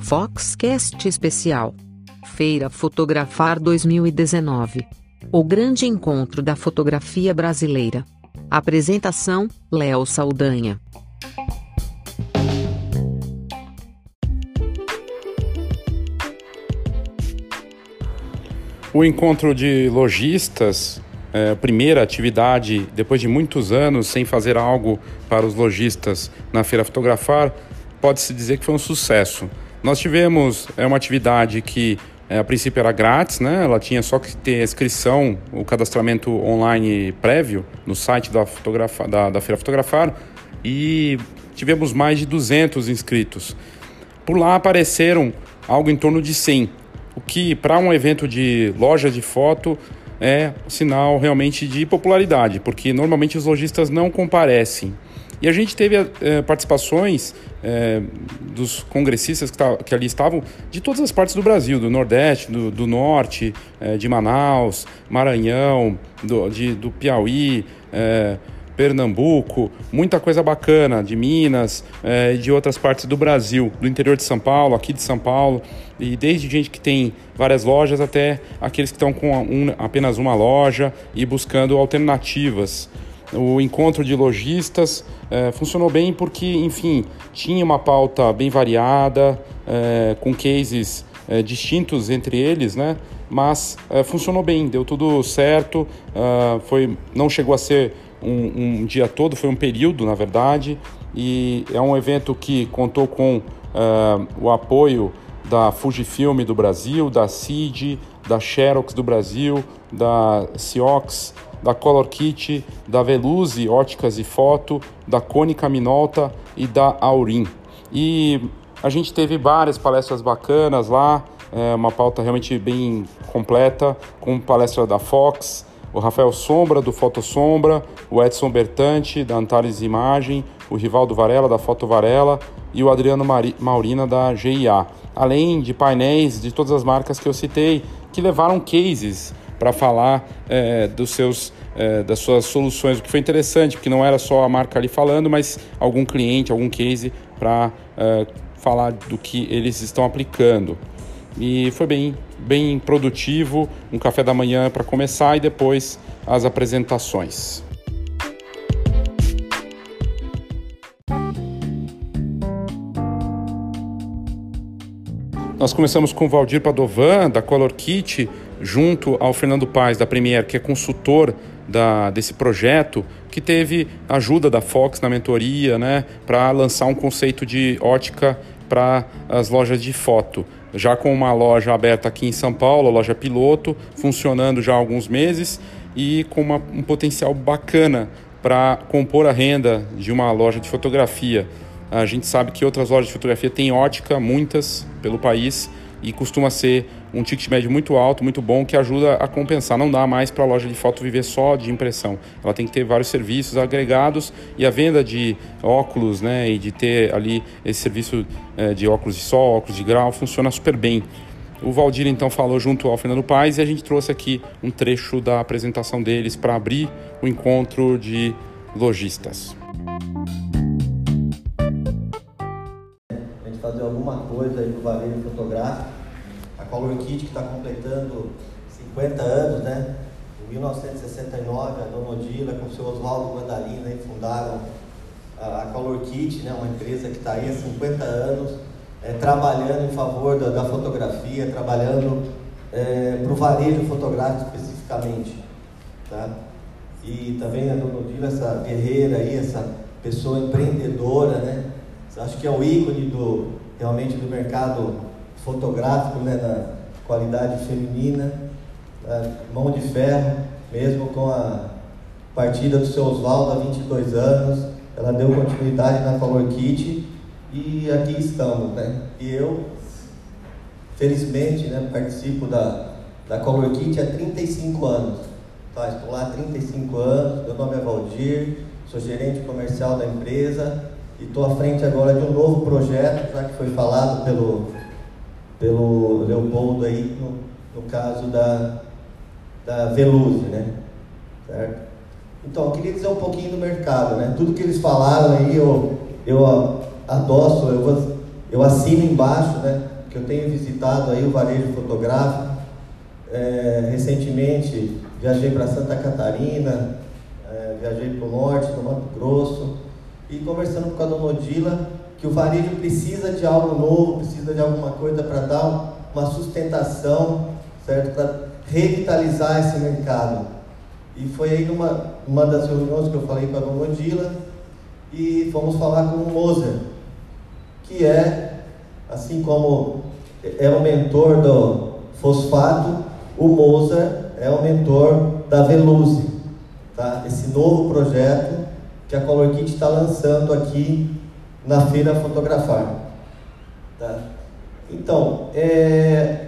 Foxcast Especial Feira Fotografar 2019 O grande encontro da fotografia brasileira. Apresentação: Léo Saldanha. O encontro de lojistas, é, primeira atividade depois de muitos anos sem fazer algo para os lojistas na Feira Fotografar, pode-se dizer que foi um sucesso. Nós tivemos é, uma atividade que é, a princípio era grátis, né? Ela tinha só que ter a inscrição, o cadastramento online prévio no site da, fotografa, da, da Feira Fotografar e tivemos mais de 200 inscritos. Por lá apareceram algo em torno de 100 o que para um evento de loja de foto é sinal realmente de popularidade, porque normalmente os lojistas não comparecem. E a gente teve é, participações é, dos congressistas que, tá, que, ali estavam de todas as partes do Brasil, do Nordeste, do, do Norte, é, de Manaus, Maranhão, do, de, do Piauí, Pernambuco, muita coisa bacana de Minas é, de outras partes do Brasil, do interior de São Paulo, aqui de São Paulo, e desde gente que tem várias lojas até aqueles que estão com um, apenas uma loja e buscando alternativas. O encontro de lojistas é, funcionou bem porque, enfim, tinha uma pauta bem variada, é, com cases é, distintos entre eles, né? Mas é, funcionou bem, deu tudo certo, uh, foi, não chegou a ser um, um, dia todo, foi um período, na verdade, e é um evento que contou com uh, o apoio da Fujifilm do Brasil, da CID, da Xerox do Brasil, da Ciox, da Color Kit, da Veluze Óticas e Foto, da Cônica Minolta e da Aurim. E a gente teve várias palestras bacanas lá, é uma pauta realmente bem completa, com palestra da Fox, o Rafael Sombra, do Foto Sombra, o Edson Bertante, da Antares Imagem, o Rivaldo Varela, da Foto Varela e o Adriano Maurina, da GIA. Além de painéis de todas as marcas que eu citei, que levaram cases para falar é, dos seus, é, das suas soluções, o que foi interessante, porque não era só a marca ali falando, mas algum cliente, algum case para é, falar do que eles estão aplicando. E foi bem, bem produtivo, um café da manhã para começar e depois as apresentações. Nós começamos com o Valdir Padovan, da Color Kit, junto ao Fernando Paz, da Premier, que é consultor da, desse projeto, que teve ajuda da Fox na mentoria, né, para lançar um conceito de ótica para as lojas de foto já com uma loja aberta aqui em São Paulo, loja piloto, funcionando já há alguns meses e com uma, um potencial bacana para compor a renda de uma loja de fotografia. A gente sabe que outras lojas de fotografia têm ótica, muitas pelo país, e costuma ser um ticket médio muito alto, muito bom, que ajuda a compensar. Não dá mais para a loja de foto viver só de impressão. Ela tem que ter vários serviços agregados e a venda de óculos, né, e de ter ali esse serviço é, de óculos de sol, óculos de grau, funciona super bem. O Valdir então falou junto ao Fernando Paes e a gente trouxe aqui um trecho da apresentação deles para abrir o encontro de lojistas. A alguma coisa aí no varejo fotográfico Color Kit, que está completando 50 anos, né? Em 1969, a Dona Odila com o seu Oswaldo Mandalina aí, fundaram a, a Color Kit, né? uma empresa que está aí há 50 anos, é, trabalhando em favor da, da fotografia, trabalhando é, para o varejo fotográfico especificamente. Tá? E também a Dona Odila, essa guerreira aí, essa pessoa empreendedora, né? Acho que é o ícone do, realmente do mercado fotográfico, né, na qualidade feminina, mão de ferro, mesmo com a partida do seu Oswaldo há 22 anos, ela deu continuidade na Color Kit e aqui estamos, né? E eu, felizmente, né, participo da, da Color Kit há 35 anos. Tá, estou lá há 35 anos, meu nome é Valdir, sou gerente comercial da empresa e estou à frente agora de um novo projeto, já que foi falado pelo pelo Leopoldo aí, no, no caso da, da Veluze, né? Certo? Então, eu queria dizer um pouquinho do mercado, né? Tudo que eles falaram aí, eu, eu adoço, eu, eu assino embaixo, né? Que eu tenho visitado aí o varejo fotográfico. É, recentemente viajei para Santa Catarina, é, viajei para o norte, no Mato Grosso, e conversando com a dona Odila, que o varejo precisa de algo novo, precisa de alguma coisa para dar uma sustentação, certo? Para revitalizar esse mercado. E foi aí numa uma das reuniões que eu falei com a dona Odila, e fomos falar com o Moser, que é, assim como é o mentor do fosfato, o Moser é o mentor da Veluze, tá? esse novo projeto que a Color Kit está lançando aqui na Feira Fotografar. Tá? Então, é,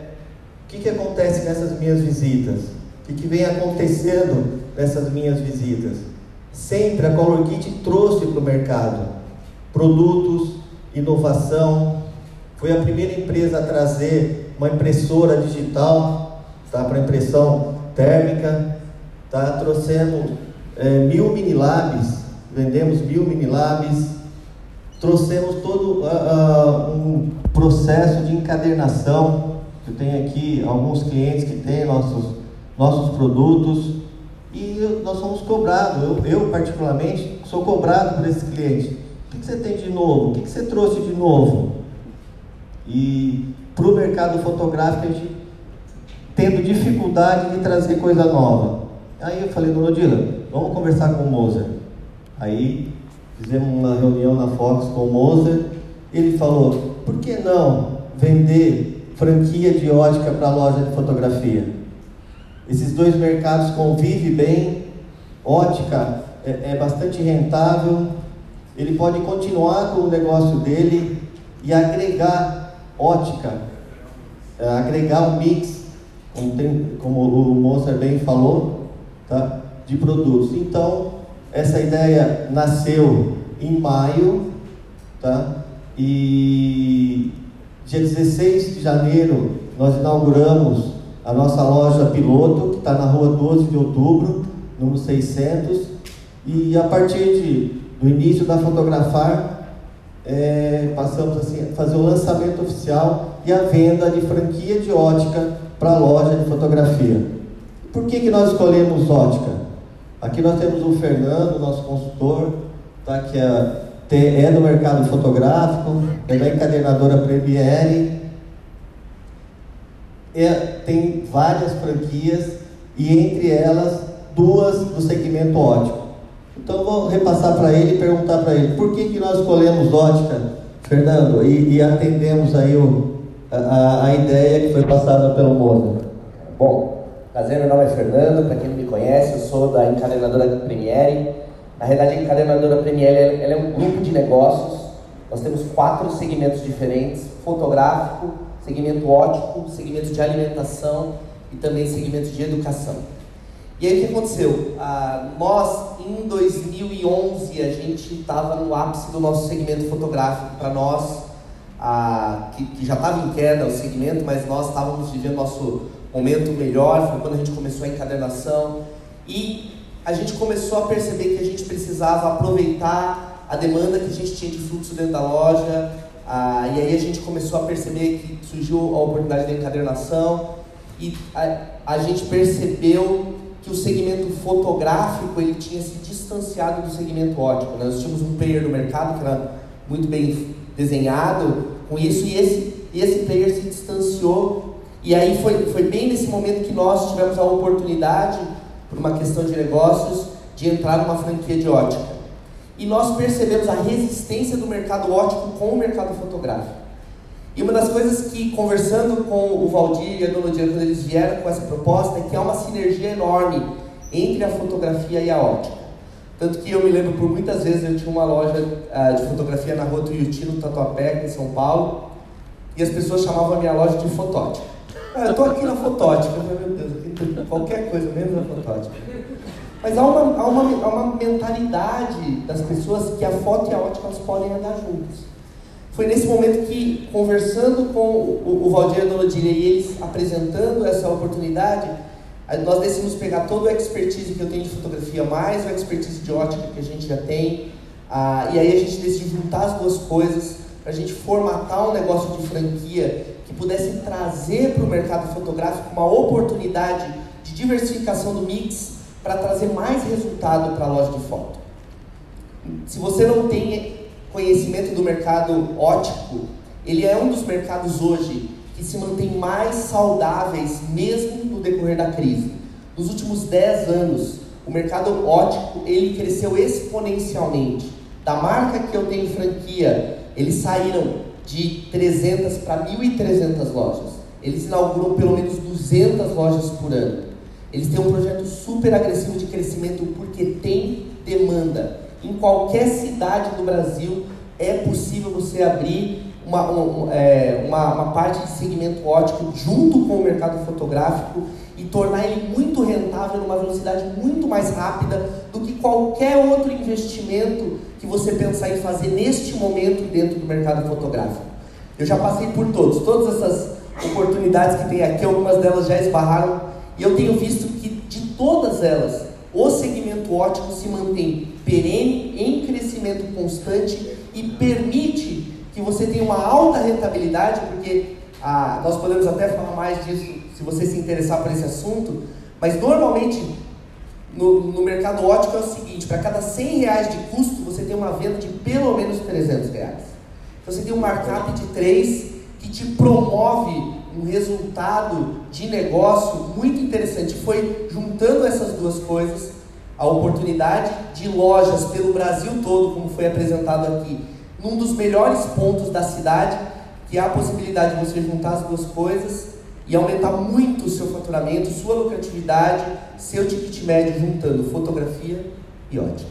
o que, que acontece nessas minhas visitas? O que, que vem acontecendo nessas minhas visitas? Sempre a Color Kit trouxe para o mercado produtos, inovação. Foi a primeira empresa a trazer uma impressora digital tá, para impressão térmica. Tá, trouxemos é, mil mini labs, vendemos mil mini labs, trouxemos todo uh, uh, um processo de encadernação. Eu tenho aqui alguns clientes que têm nossos, nossos produtos e nós somos cobrados. Eu, eu particularmente, sou cobrado por esse cliente. O que, você tem de novo? O que, você trouxe de novo? E para o mercado fotográfico, a gente tendo dificuldade de trazer coisa nova. Aí eu falei, dona Odila, vamos conversar com o Moser. Aí fizemos uma reunião na Fox com o Moser. Ele falou, por que não vender franquia de ótica para loja de fotografia? Esses dois mercados convivem bem, ótica é, é bastante rentável, ele pode continuar com o negócio dele e agregar ótica, é, agregar um mix, como, tem, como o Monster bem falou, tá? de produtos. Então, essa ideia nasceu em maio, tá? e dia 16 de janeiro nós inauguramos a nossa loja piloto, que está na rua 12 de outubro, número 600, e a partir de, do início da fotografar, é, passamos assim, a fazer o lançamento oficial e a venda de franquia de ótica para a loja de fotografia. Por que, que nós escolhemos ótica? Aqui nós temos o Fernando, nosso consultor, tá, que é, é do mercado fotográfico, é da encadernadora Premiere, é, tem várias franquias e entre elas duas do segmento ótico. Então vou repassar para ele e perguntar para ele por que, que nós escolhemos ótica, Fernando, e, e atendemos aí o, a, a, ideia que foi passada pelo Moza. Bom, prazer, meu nome é Fernando, para quem não me conhece, eu sou da encadernadora Premiere. Na realidade, a encadernadora Premiere é um grupo de negócios. Nós temos quatro segmentos diferentes: fotográfico, segmento ótico, segmento de alimentação e também segmento de educação. E aí o que aconteceu? Ah, nós, em 2011, a gente estava no ápice do nosso segmento fotográfico. Para nós, ah, que, que, já estava em queda o segmento, mas nós estávamos vivendo nosso momento melhor, foi quando a gente começou a encadernação. E a gente começou a perceber que a gente precisava aproveitar a demanda que a gente tinha de fluxo dentro da loja, ah, e aí a gente começou a perceber que surgiu a oportunidade da encadernação e a, a gente percebeu que o segmento fotográfico ele tinha se distanciado do segmento ótico. Né? Nós tínhamos um player no mercado que era muito bem desenhado com isso e esse, esse player se distanciou e aí foi, foi bem nesse momento que nós tivemos a oportunidade, por uma questão de negócios, de entrar numa franquia de ótica e nós percebemos a resistência do mercado ótico com o mercado fotográfico. E uma das coisas que, conversando com o Valdir e a Dona Diana, quando eles vieram com essa proposta, é que há uma sinergia enorme entre a fotografia e a ótica. Tanto que eu me lembro por muitas vezes eu tinha uma loja uh, de fotografia na rua Tuiuti, no Tatuapé, em São Paulo, e as pessoas chamavam a minha loja de fotótica. Ah, eu estou aqui na fotótica, meu Deus, qualquer coisa menos na fotótica. Mas há uma, há, uma, há uma mentalidade das pessoas que a foto e a ótica elas podem andar juntos. Foi nesse momento que, conversando com o, o Valdir a Dona Dília e eles apresentando essa oportunidade, nós decidimos pegar todo o expertise que eu tenho de fotografia, mais o expertise de ótica que a gente já tem, Ah, e aí a gente decidiu juntar as duas coisas para a gente formatar um negócio de franquia que pudesse trazer para o mercado fotográfico uma oportunidade de diversificação do mix para trazer mais resultado para a loja de foto. Se você não tem conhecimento do mercado ótico, ele é um dos mercados hoje que se mantém mais saudáveis mesmo no decorrer da crise. Nos últimos 10 anos, o mercado ótico ele cresceu exponencialmente. Da marca que eu tenho franquia, eles saíram de 300 para 1.300 lojas. Eles inauguram pelo menos 200 lojas por ano. Eles têm um projeto super agressivo de crescimento porque tem demanda. Em qualquer cidade do Brasil é possível você abrir uma, uma, é, uma, uma parte de segmento ótico junto com o mercado fotográfico e tornar ele muito rentável numa velocidade muito mais rápida do qualquer outro investimento que você pensar em fazer neste momento dentro do mercado fotográfico. Eu já passei por todos, todas essas oportunidades que tem aqui, algumas delas já esbarraram, e eu tenho visto que de todas elas, o segmento ótico se mantém perene, em crescimento constante e permite que você tenha uma alta rentabilidade, porque ah, nós podemos até falar mais disso se você se interessar por esse assunto, mas normalmente no, no mercado ótico é o seguinte: para cada 100 reais de custo, você tem uma venda de pelo menos 300 reais. Você tem um markup de 3 que te promove um resultado de negócio muito interessante. Foi juntando essas duas coisas a oportunidade de lojas pelo Brasil todo, como foi apresentado aqui, num dos melhores pontos da cidade, que há a possibilidade de você juntar as duas coisas e aumentar muito o seu faturamento, sua lucratividade, seu ticket médio juntando fotografia e ótica.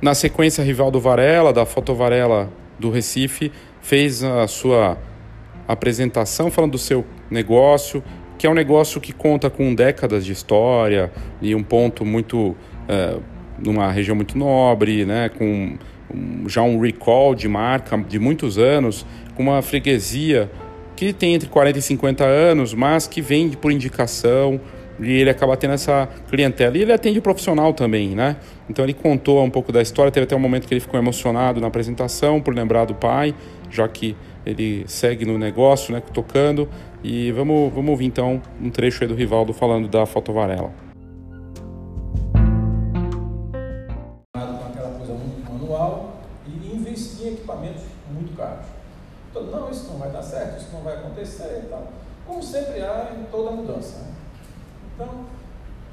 Na sequência, Rivaldo Varela, da Foto Varela do Recife, fez a sua apresentação falando do seu negócio, que é um negócio que conta com décadas de história e um ponto muito. É, numa região muito nobre, né, com já um recall de marca de muitos anos, com uma freguesia que tem entre 40 e 50 anos, mas que vende por indicação e ele acaba tendo essa clientela. E ele atende profissional também, né? Então ele contou um pouco da história, teve até um momento que ele ficou emocionado na apresentação por lembrar do pai, já que ele segue no negócio, né, tocando. E vamos, vamos ouvir então um trecho aí do Rivaldo falando da fotovarela. Toda mudança. Né? Então,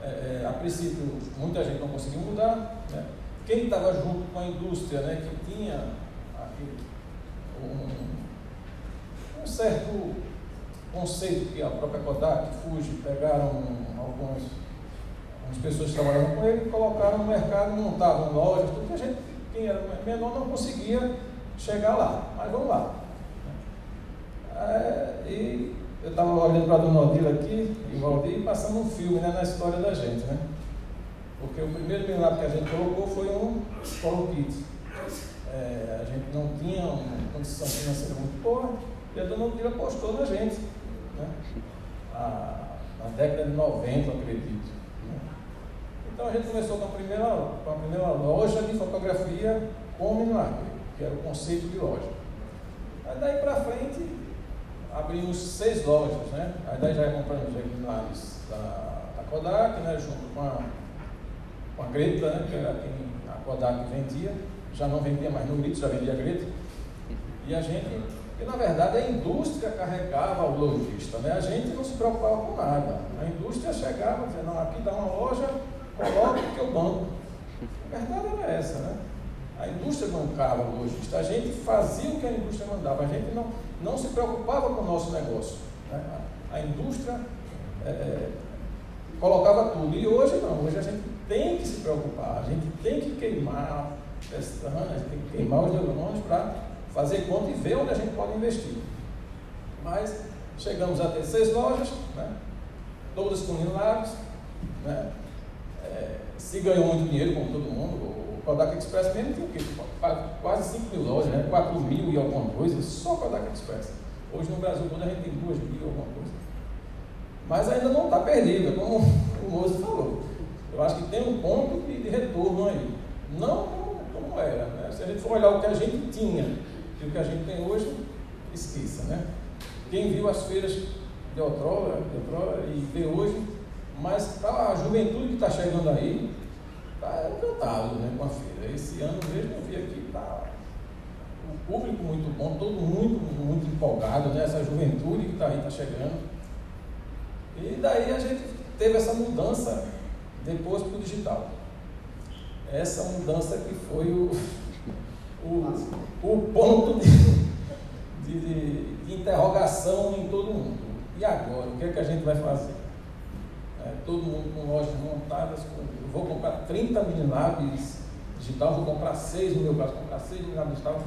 é, é, a princípio, muita gente não conseguiu mudar. Né? Quem estava junto com a indústria, né, que tinha um, um, certo conceito que a própria Kodak, Fuji, pegaram algumas, algumas pessoas que trabalhavam com ele, colocaram no mercado, montavam lojas, tudo a gente, quem era menor, não conseguia chegar lá. Mas vamos lá. É, e eu estava olhando para a Dona Odila aqui, e Valdir, passando um filme né, na história da gente, né? Porque o primeiro milagre que a gente colocou foi um Polo Kit. É, a gente não tinha uma condição financeira muito boa, e a Dona Odila apostou na gente. Né? A, na década de 90, acredito. Né? Então a gente começou com a primeira, com a primeira loja de fotografia com milagre, que era o conceito de loja. Aí daí para frente abrimos seis lojas, né? Aí daí já compramos exemplares da, da Kodak, né? Junto com a, com a Greta, né? Que era quem a Kodak vendia. Já não vendia mais no Grito, já vendia Greta. E a gente, que na verdade a indústria carregava o lojista, né? A gente não se preocupava com nada. A indústria chegava dizendo, não, aqui dá uma loja, coloca que eu banco. A verdade era essa, né? A indústria bancava o lojista, a gente fazia o que a indústria mandava, a gente não, não se preocupava com o nosso negócio. Né? A, indústria é, é, colocava tudo. E hoje não, hoje a gente tem que se preocupar, a gente tem que queimar a gente tem que queimar os neurônios para fazer conta e ver onde a gente pode investir. Mas chegamos a ter seis lojas, né? todas com milagres, né? É, se ganhou muito dinheiro, como todo mundo, Kodak Express mesmo tem o quê? Quase 5 mil lojas, né? 4 mil e alguma coisa, só Kodak Express. Hoje no Brasil todo a gente tem 2 mil e alguma coisa. Mas ainda não está perdido, como o Moço falou. eu acho que tem um ponto de, de retorno aí. Não como, como era. Né? Se a gente for olhar o que a gente tinha e o que a gente tem hoje, esqueça. Né? Quem viu as feiras de outrora, de outrora e vê hoje, mas para a juventude que está chegando aí, está encantado né, com a feira. Esse ano mesmo eu vi aqui, está o público muito bom, todo mundo muito empolgado, né? essa juventude que está aí, está chegando. E daí a gente teve essa mudança depois para o digital. Essa mudança que foi o, o, o ponto de, de, de, interrogação em todo mundo. E agora, o que é que a gente vai fazer? É, todo mundo com lojas montadas, com, vou comprar 30 mil naves digital, vou comprar 6 no meu caso, comprar 6 mil naves digital.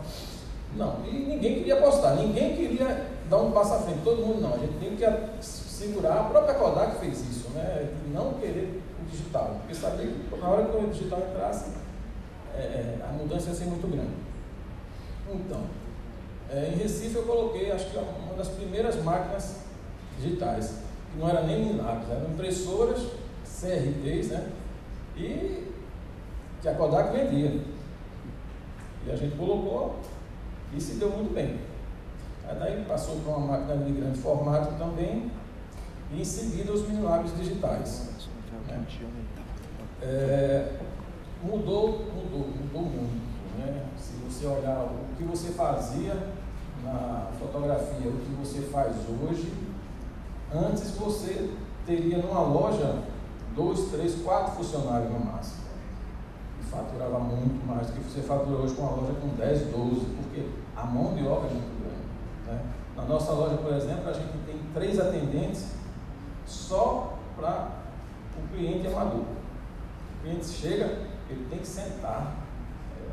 Não, e ninguém queria apostar, ninguém queria dar um passo à frente, todo mundo não. A gente tem que segurar, a própria Kodak fez isso, né? Não querer o digital, porque sabia que na hora que o digital entrasse, é, é, a mudança ia ser muito grande. Então, é, em Recife eu coloquei, acho que uma das primeiras máquinas digitais, que não era nem Linux, eram impressoras CRTs, né? E que a Kodak vendia. E a gente colocou e se deu muito bem. Aí daí passou para uma máquina de grande formato também, e em seguida os milagres digitais. Né? É, mudou, mudou, mudou muito. Né? Se você olhar o que você fazia na fotografia, o que você faz hoje, antes você teria numa loja dois, três, quatro funcionários no máximo. E faturava muito mais do que você fatura hoje com uma loja com 10, 12, porque a mão de obra é muito grande. Né? Na nossa loja, por exemplo, a gente tem três atendentes só para o cliente amador. O cliente chega, ele tem que sentar.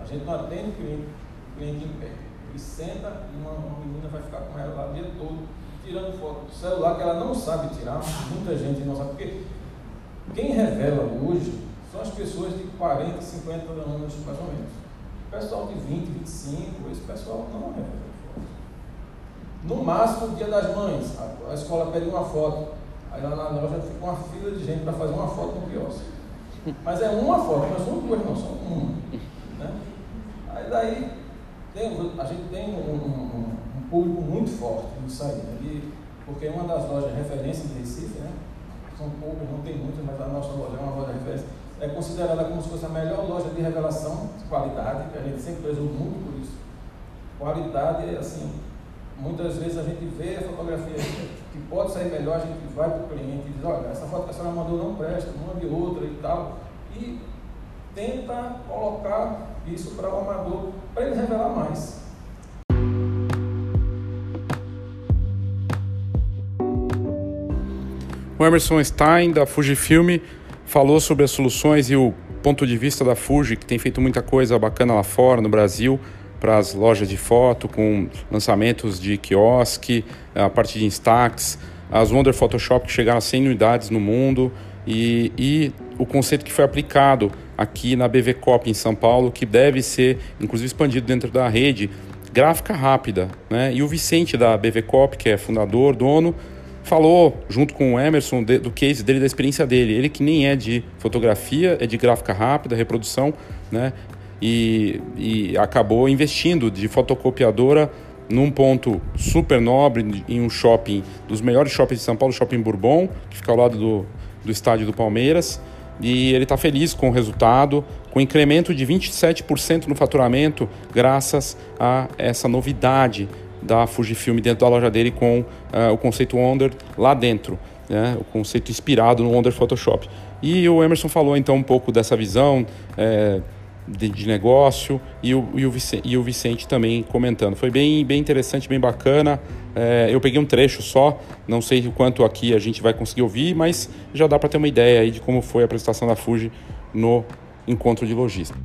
A gente não atende o cliente, o cliente em pé. Ele senta e uma, uma menina vai ficar com ela lá o dia todo, tirando foto do celular que ela não sabe tirar, muita gente não sabe. Porque quem revela hoje são as pessoas de 40, 50 anos mais ou menos. O pessoal de 20, 25, esse pessoal não revela. No máximo, dia das mães, a, escola pede uma foto. Aí lá na loja fica uma fila de gente para fazer uma foto no quiosque. Mas é uma foto, mas são duas, não, são uma. Né? Aí daí tem, a gente tem um, um, um, público muito forte nisso aí, né? porque uma das lojas referência de Recife, né? São poucas, não tem muitas, mas a nossa loja é uma loja de referência, é considerada como se fosse a melhor loja de revelação de qualidade, que a gente sempre prezou muito por isso. Qualidade, assim, muitas vezes a gente vê a fotografia que pode sair melhor, a gente vai para o cliente e diz, olha, essa foto que a senhora mandou não presta, mande outra e tal. E tenta colocar isso para o amador, para ele revelar mais. O Emerson Stein, da Fujifilm, falou sobre as soluções e o ponto de vista da Fuji, que tem feito muita coisa bacana lá fora, no Brasil, para as lojas de foto, com lançamentos de quiosque, a parte de Instax, as Wonder Photoshop que chegaram a 100 unidades no mundo e, e o conceito que foi aplicado aqui na BV Cop em São Paulo, que deve ser inclusive expandido dentro da rede, gráfica rápida. Né? E o Vicente da BV Cop, que é fundador, dono, falou junto com o Emerson de, do case dele, da experiência dele. Ele que nem é de fotografia, é de gráfica rápida, reprodução, né? e, e acabou investindo de fotocopiadora num ponto super nobre, em um shopping, dos melhores shoppings de São Paulo, Shopping Bourbon, que fica ao lado do, do estádio do Palmeiras. E ele está feliz com o resultado, com incremento de 27% no faturamento, graças a essa novidade da Fujifilm dentro da loja dele com uh, o conceito Wonder lá dentro, né? o conceito inspirado no Wonder Photoshop. E o Emerson falou então um pouco dessa visão. É, de, de negócio e o, e, o Vicente, e o Vicente também comentando. Foi bem, bem interessante, bem bacana. É, eu peguei um trecho só, não sei o quanto aqui a gente vai conseguir ouvir, mas já dá para ter uma ideia aí de como foi a apresentação da Fuji no encontro de logística.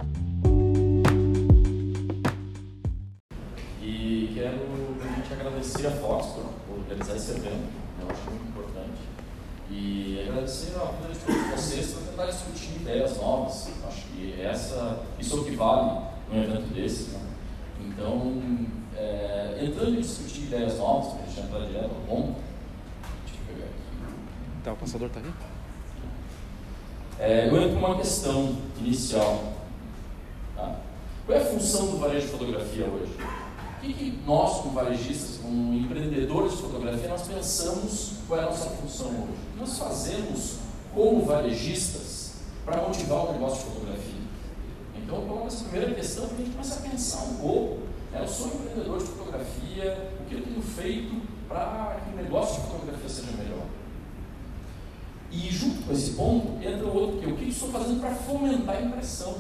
Ideias novas, essa, isso é o que vale num evento desse. Né? Então, é, entrando em discutir ideias novas, para a gente entrar direto ponto, deixa eu pegar aqui. Tá, o passador está ali? É, eu entro numa questão inicial. Tá? Qual é a função do varejo de fotografia hoje? O que, que nós, como varejistas, como empreendedores de fotografia, nós pensamos qual é a nossa função hoje? O que nós fazemos como varejistas para motivar o negócio de fotografia? Então, coloco essa primeira questão a gente começar a pensar um pouco. Né? Eu sou empreendedor de fotografia, o que eu tenho feito para que o negócio de fotografia seja melhor? E junto com esse ponto entra outro que o que estou fazendo para fomentar a impressão.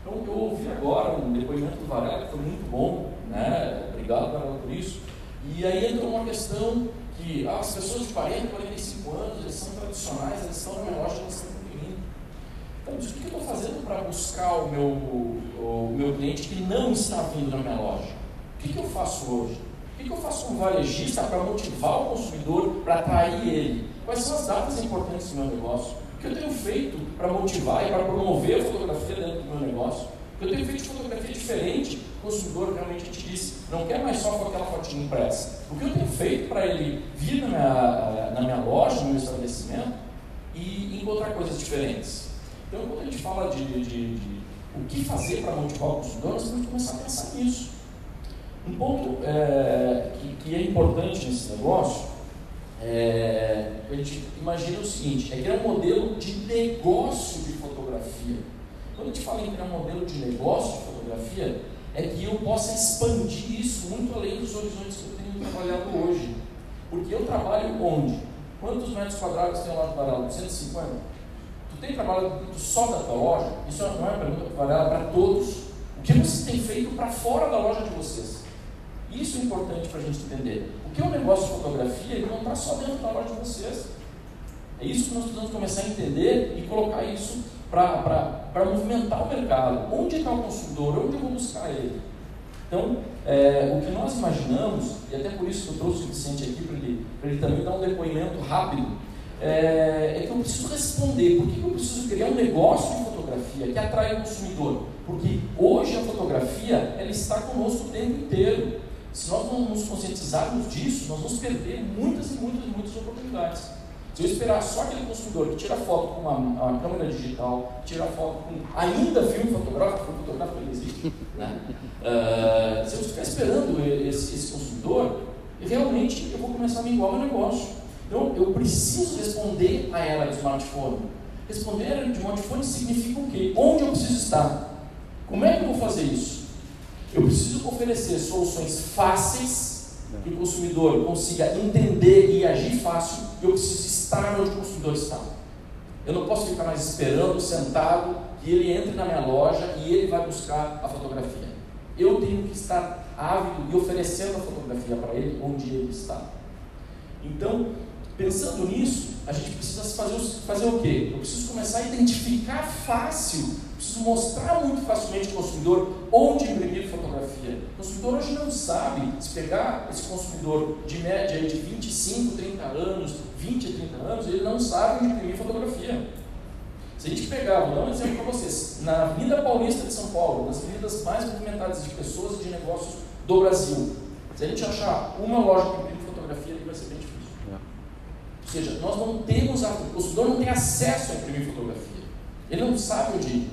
Então eu ouvi agora um depoimento do Varela que foi muito bom, né? Obrigado Varela por isso. E aí entra uma questão que ah, as pessoas de 40, 45 anos, eles são tradicionais, eles estão na loja, eles estão Então, o que eu estou fazendo para buscar o meu, o meu cliente que não está vindo na minha loja? O que, que eu faço hoje? O que, que eu faço como varejista para motivar o consumidor, para atrair ele? Quais são as datas importantes do meu negócio? O que eu tenho feito para motivar e para promover a fotografia dentro do meu negócio? O que eu tenho feito de fotografia diferente? O consumidor realmente te disse, não quer mais só com aquela fotinha impressa. O que eu tenho feito para ele vir na minha, na minha loja, no meu estabelecimento e encontrar coisas diferentes? Então, quando a gente fala de, de, de, de o que fazer para motivar o consumidor, nós temos que começar a pensar nisso. Um ponto é, que, que, é importante nesse negócio, é, a gente imagina o seguinte, é criar um modelo de negócio de fotografia. Quando a gente fala em criar um modelo de negócio de fotografia, é que eu possa expandir isso muito além dos horizontes que eu tenho trabalhado hoje. Porque eu trabalho onde? Quantos metros quadrados tem lá no Varela? 150? Tem trabalho só da tua loja? Isso não é uma pergunta que para todos. O que vocês têm feito para fora da loja de vocês? Isso é importante para a gente entender. O que é um negócio de fotografia, ele não está só dentro da loja de vocês. É isso que nós precisamos começar a entender e colocar isso para movimentar o mercado. Onde está o consumidor? Onde eu vou buscar ele? Então, é, o que nós imaginamos, e até por isso que eu trouxe o Vicente aqui para ele, ele também dar um depoimento rápido, é, é, que eu preciso responder. Por que eu preciso criar um negócio de fotografia que atrai o consumidor? Porque hoje a fotografia ela está conosco o tempo inteiro. Se nós não nos conscientizarmos disso, nós vamos perder muitas e muitas e muitas oportunidades. Se eu esperar só aquele consumidor que tira foto com uma, uma câmera digital, tira foto com ainda filme fotográfico, filme fotográfico ele existe, né? Uh, se eu ficar esperando esse, esse, consumidor, realmente eu vou começar a minguar meu negócio. Então eu preciso responder a ela do smartphone. Responder a ela de smartphone significa o quê? Onde eu preciso estar? Como é que eu vou fazer isso? Eu preciso oferecer soluções fáceis que o consumidor consiga entender e agir fácil. Eu preciso estar onde o consumidor está. Eu não posso ficar mais esperando, sentado, que ele entre na minha loja e ele vai buscar a fotografia. Eu tenho que estar ávido e oferecendo a fotografia para ele onde ele está. Então, pensando nisso, a gente precisa fazer, fazer o quê? Eu preciso começar a identificar fácil preciso mostrar muito facilmente ao consumidor onde imprimir fotografia. O consumidor hoje não sabe, se pegar esse consumidor de média de 25, 30 anos, 20 a 30 anos, ele não sabe onde imprimir fotografia. Se a gente pegar, vou dar um exemplo para vocês, na Avenida Paulista de São Paulo, nas avenidas mais movimentadas de pessoas e de negócios do Brasil, se a gente achar uma loja que imprime fotografia, ele vai ser bem. Ou seja, nós não temos, a, o consumidor não tem acesso a imprimir fotografia. Ele não sabe onde ir.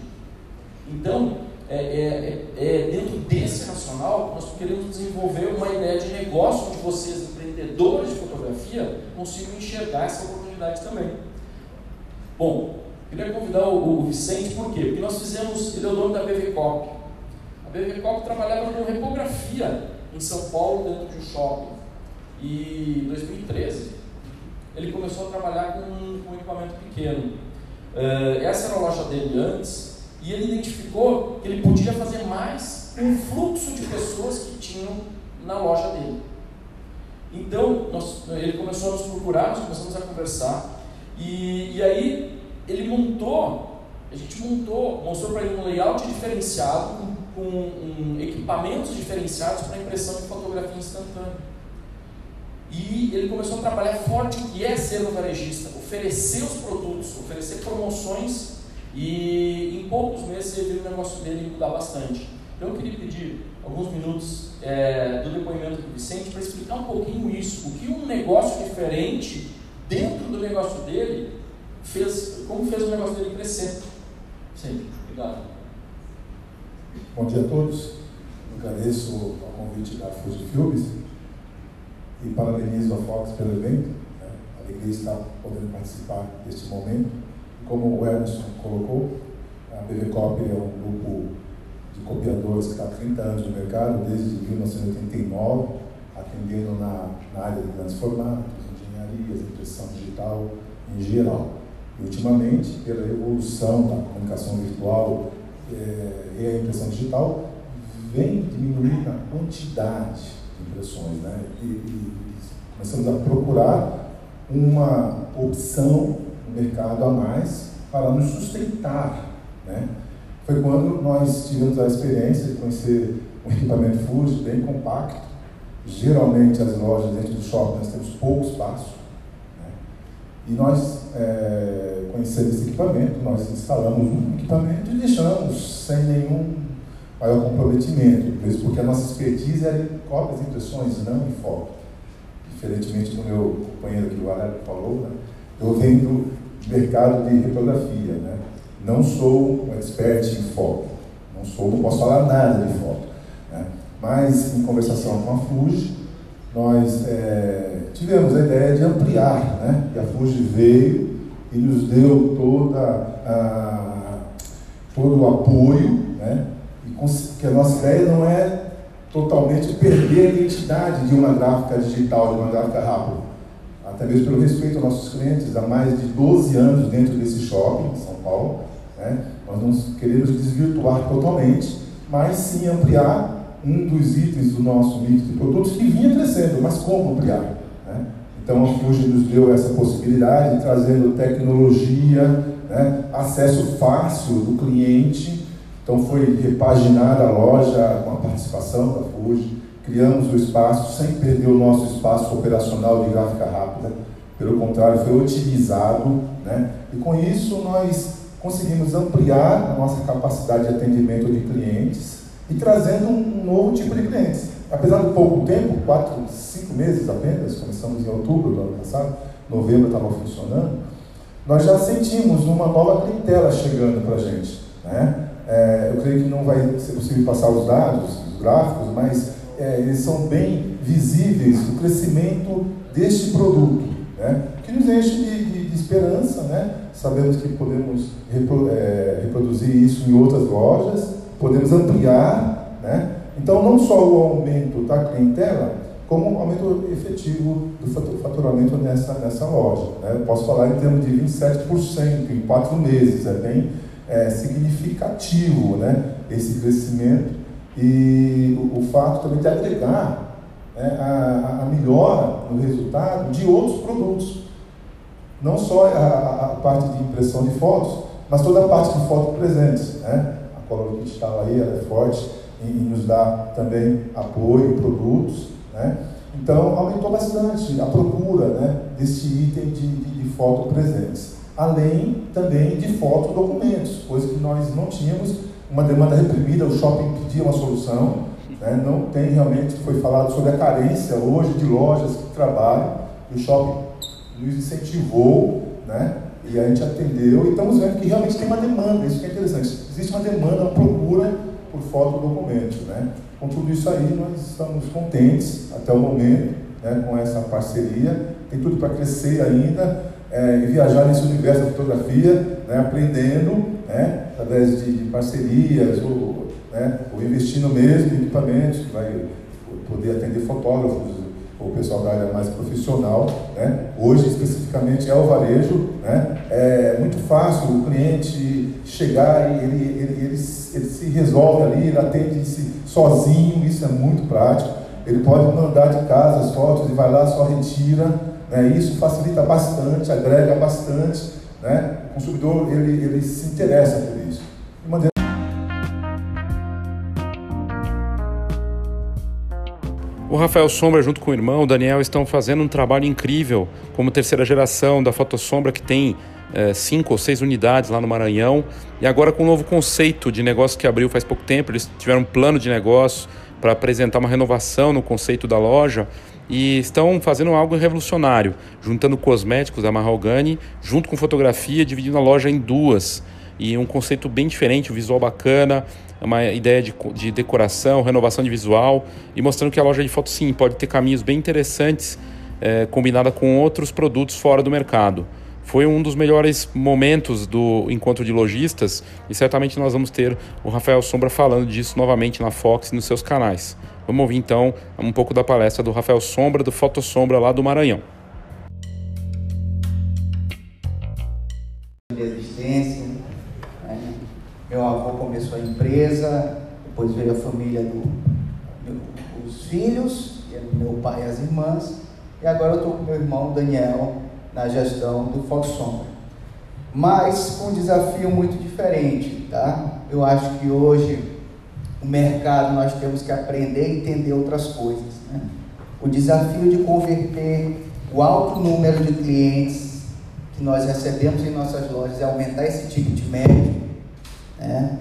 Então, é, é, é, é, dentro desse racional, nós queremos desenvolver uma ideia de negócio onde vocês, empreendedores de fotografia, consigam enxergar essa oportunidade também. Bom, queria convidar o, o Vicente, por quê? Porque nós fizemos, ele é o dono da BVCOP. A BVCOP trabalhava com repografia em São Paulo, dentro de um shopping. E em 2013, ele começou a trabalhar com, com um equipamento pequeno. Uh, essa era a loja dele antes, e ele identificou que ele podia fazer mais o fluxo de pessoas que tinham na loja dele. Então, nós, ele começou a nos procurar, nós começamos a conversar, e, e aí ele montou, a gente montou, mostrou para ele um layout diferenciado, com, com um, equipamentos diferenciados para impressão de fotografia instantânea. E ele começou a trabalhar forte o que é ser um varejista, oferecer os produtos, oferecer promoções e em poucos meses ele viu o negócio dele mudar bastante. Então eu queria pedir alguns minutos é, do depoimento do Vicente para explicar um pouquinho isso, o que um negócio diferente dentro do negócio dele fez, como fez o negócio dele crescer. Sempre. Obrigado. Bom dia a todos. Agradeço o convite da Fuji Filmes e parabenizo a Fox pelo evento. Né? Alegria estar podendo participar deste momento. Como o Emerson colocou, a BVCOP é um grupo de copiadores que está há 30 anos no mercado, desde 1989, atendendo na, na área de grandes formatos, engenharias, impressão digital em geral. E, ultimamente, pela evolução da comunicação virtual é, e a impressão digital, vem diminuindo a quantidade de impressões. Né? E, e a procurar uma opção no mercado a mais para nos sustentar. Né? Foi quando nós tivemos a experiência de conhecer um equipamento Fuji bem compacto. Geralmente as lojas dentro do shopping nós temos pouco espaço. Né? E nós é, conhecendo esse equipamento, nós instalamos um equipamento e deixamos sem nenhum maior comprometimento, mesmo porque a nossa expertise era em cópias e impressões, não em foto. Diferentemente do meu companheiro que o Aleph falou, né? eu venho do mercado de reprografia, né? não sou um expert em foto, não sou, não posso falar nada de foto. Né? Mas em conversação com a Fuji, nós é, tivemos a ideia de ampliar, né? E a Fuji veio e nos deu toda a, todo o apoio, né? Que a nossa ideia não é totalmente perder a identidade de uma gráfica digital, de uma gráfica rápida. Até mesmo pelo respeito aos nossos clientes, há mais de 12 anos dentro desse shopping, em São Paulo, né? nós não queremos desvirtuar totalmente, mas sim ampliar um dos itens do nosso mix de produtos que vinha crescendo, mas como ampliar? Né? Então a Fuji nos deu essa possibilidade, trazendo tecnologia, né? acesso fácil do cliente. Então foi repaginada a loja com a participação da Fuji, criamos o espaço sem perder o nosso espaço operacional de gráfica rápida, pelo contrário, foi otimizado, né? e com isso nós conseguimos ampliar a nossa capacidade de atendimento de clientes e trazendo um novo tipo de clientes. Apesar do pouco tempo, quatro, cinco meses apenas, começamos em outubro do ano passado, novembro estava funcionando, nós já sentimos uma nova clientela chegando para a gente. Né? É, eu creio que não vai ser possível passar os dados, os gráficos, mas é, eles são bem visíveis o crescimento deste produto, né? que nos enche de, de, de esperança. Né? Sabemos que podemos repro, é, reproduzir isso em outras lojas, podemos ampliar. Né? Então, não só o aumento da clientela, como o aumento efetivo do faturamento nessa, nessa loja. Né? Eu posso falar em termos de 27% em quatro meses, é bem é, significativo né? esse crescimento e o, o fato também de agregar né, a, a melhora no resultado de outros produtos. Não só a, a, parte de impressão de fotos, mas toda a parte de foto presentes. Né? A Color estava aí, ela é forte e, e nos dá também apoio, produtos. Né? Então, aumentou bastante a procura né, desse item de, de, de foto presentes. Além também de foto documentos, coisa que nós não tínhamos, uma demanda reprimida, o shopping pedia uma solução, né, não tem realmente, foi falado sobre a carência hoje de lojas que trabalham, e o shopping nos incentivou, né, e a gente atendeu, e estamos vendo que realmente tem uma demanda, isso que é interessante, existe uma demanda, uma procura por foto documento, né. Com tudo isso aí, nós estamos contentes até o momento né, com essa parceria. Tem tudo para crescer ainda é, e viajar nesse universo da fotografia, né, aprendendo né, através de, de parcerias ou, né, ou investindo mesmo em equipamentos que vai poder atender fotógrafos ou pessoal da área mais profissional. Né? Hoje, especificamente, é o varejo. Né? É muito fácil o cliente chegar e ele, ele, ele, ele se resolve ali, ele atende-se sozinho, isso é muito prático. Ele pode mandar de casa as fotos e vai lá, só retira. Né? Isso facilita bastante, agrega bastante. Né? O consumidor ele, ele se interessa por isso. O Rafael Sombra, junto com o irmão, o Daniel, estão fazendo um trabalho incrível como terceira geração da Fotossombra, que tem é, cinco ou seis unidades lá no Maranhão. E agora com um novo conceito de negócio que abriu faz pouco tempo, eles tiveram um plano de negócio para apresentar uma renovação no conceito da loja. E estão fazendo algo revolucionário, juntando cosméticos da Mahogany junto com fotografia, dividindo a loja em duas. E um conceito bem diferente, um visual bacana, uma ideia de, de decoração, renovação de visual e mostrando que a loja de foto sim pode ter caminhos bem interessantes é, combinada com outros produtos fora do mercado. Foi um dos melhores momentos do encontro de lojistas e certamente nós vamos ter o Rafael Sombra falando disso novamente na Fox e nos seus canais. Vamos ouvir então um pouco da palestra do Rafael Sombra, do Foto Sombra lá do Maranhão. De existência, né? meu avô começou a empresa, depois veio a família do, dos filhos, meu pai e as irmãs, e agora eu estou com meu irmão Daniel na gestão do Foto Sombra. Mas com um desafio muito diferente, tá? Eu acho que hoje o mercado nós temos que aprender a entender outras coisas. Né? O desafio de converter o alto número de clientes que nós recebemos em nossas lojas é aumentar esse ticket médio. Né?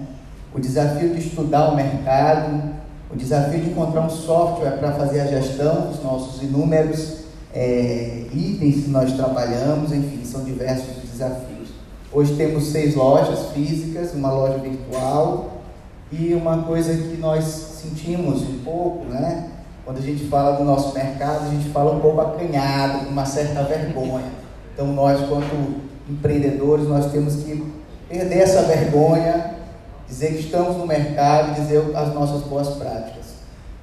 O desafio de estudar o mercado, o desafio de encontrar um software para fazer a gestão dos nossos inúmeros é, itens que nós trabalhamos, enfim, são diversos desafios. Hoje temos seis lojas físicas, uma loja virtual, e uma coisa que nós sentimos um pouco, né? Quando a gente fala do nosso mercado, a gente fala um pouco acanhado, com uma certa vergonha. Então nós, quanto empreendedores, nós temos que perder essa vergonha, dizer que estamos no mercado, dizer as nossas boas práticas.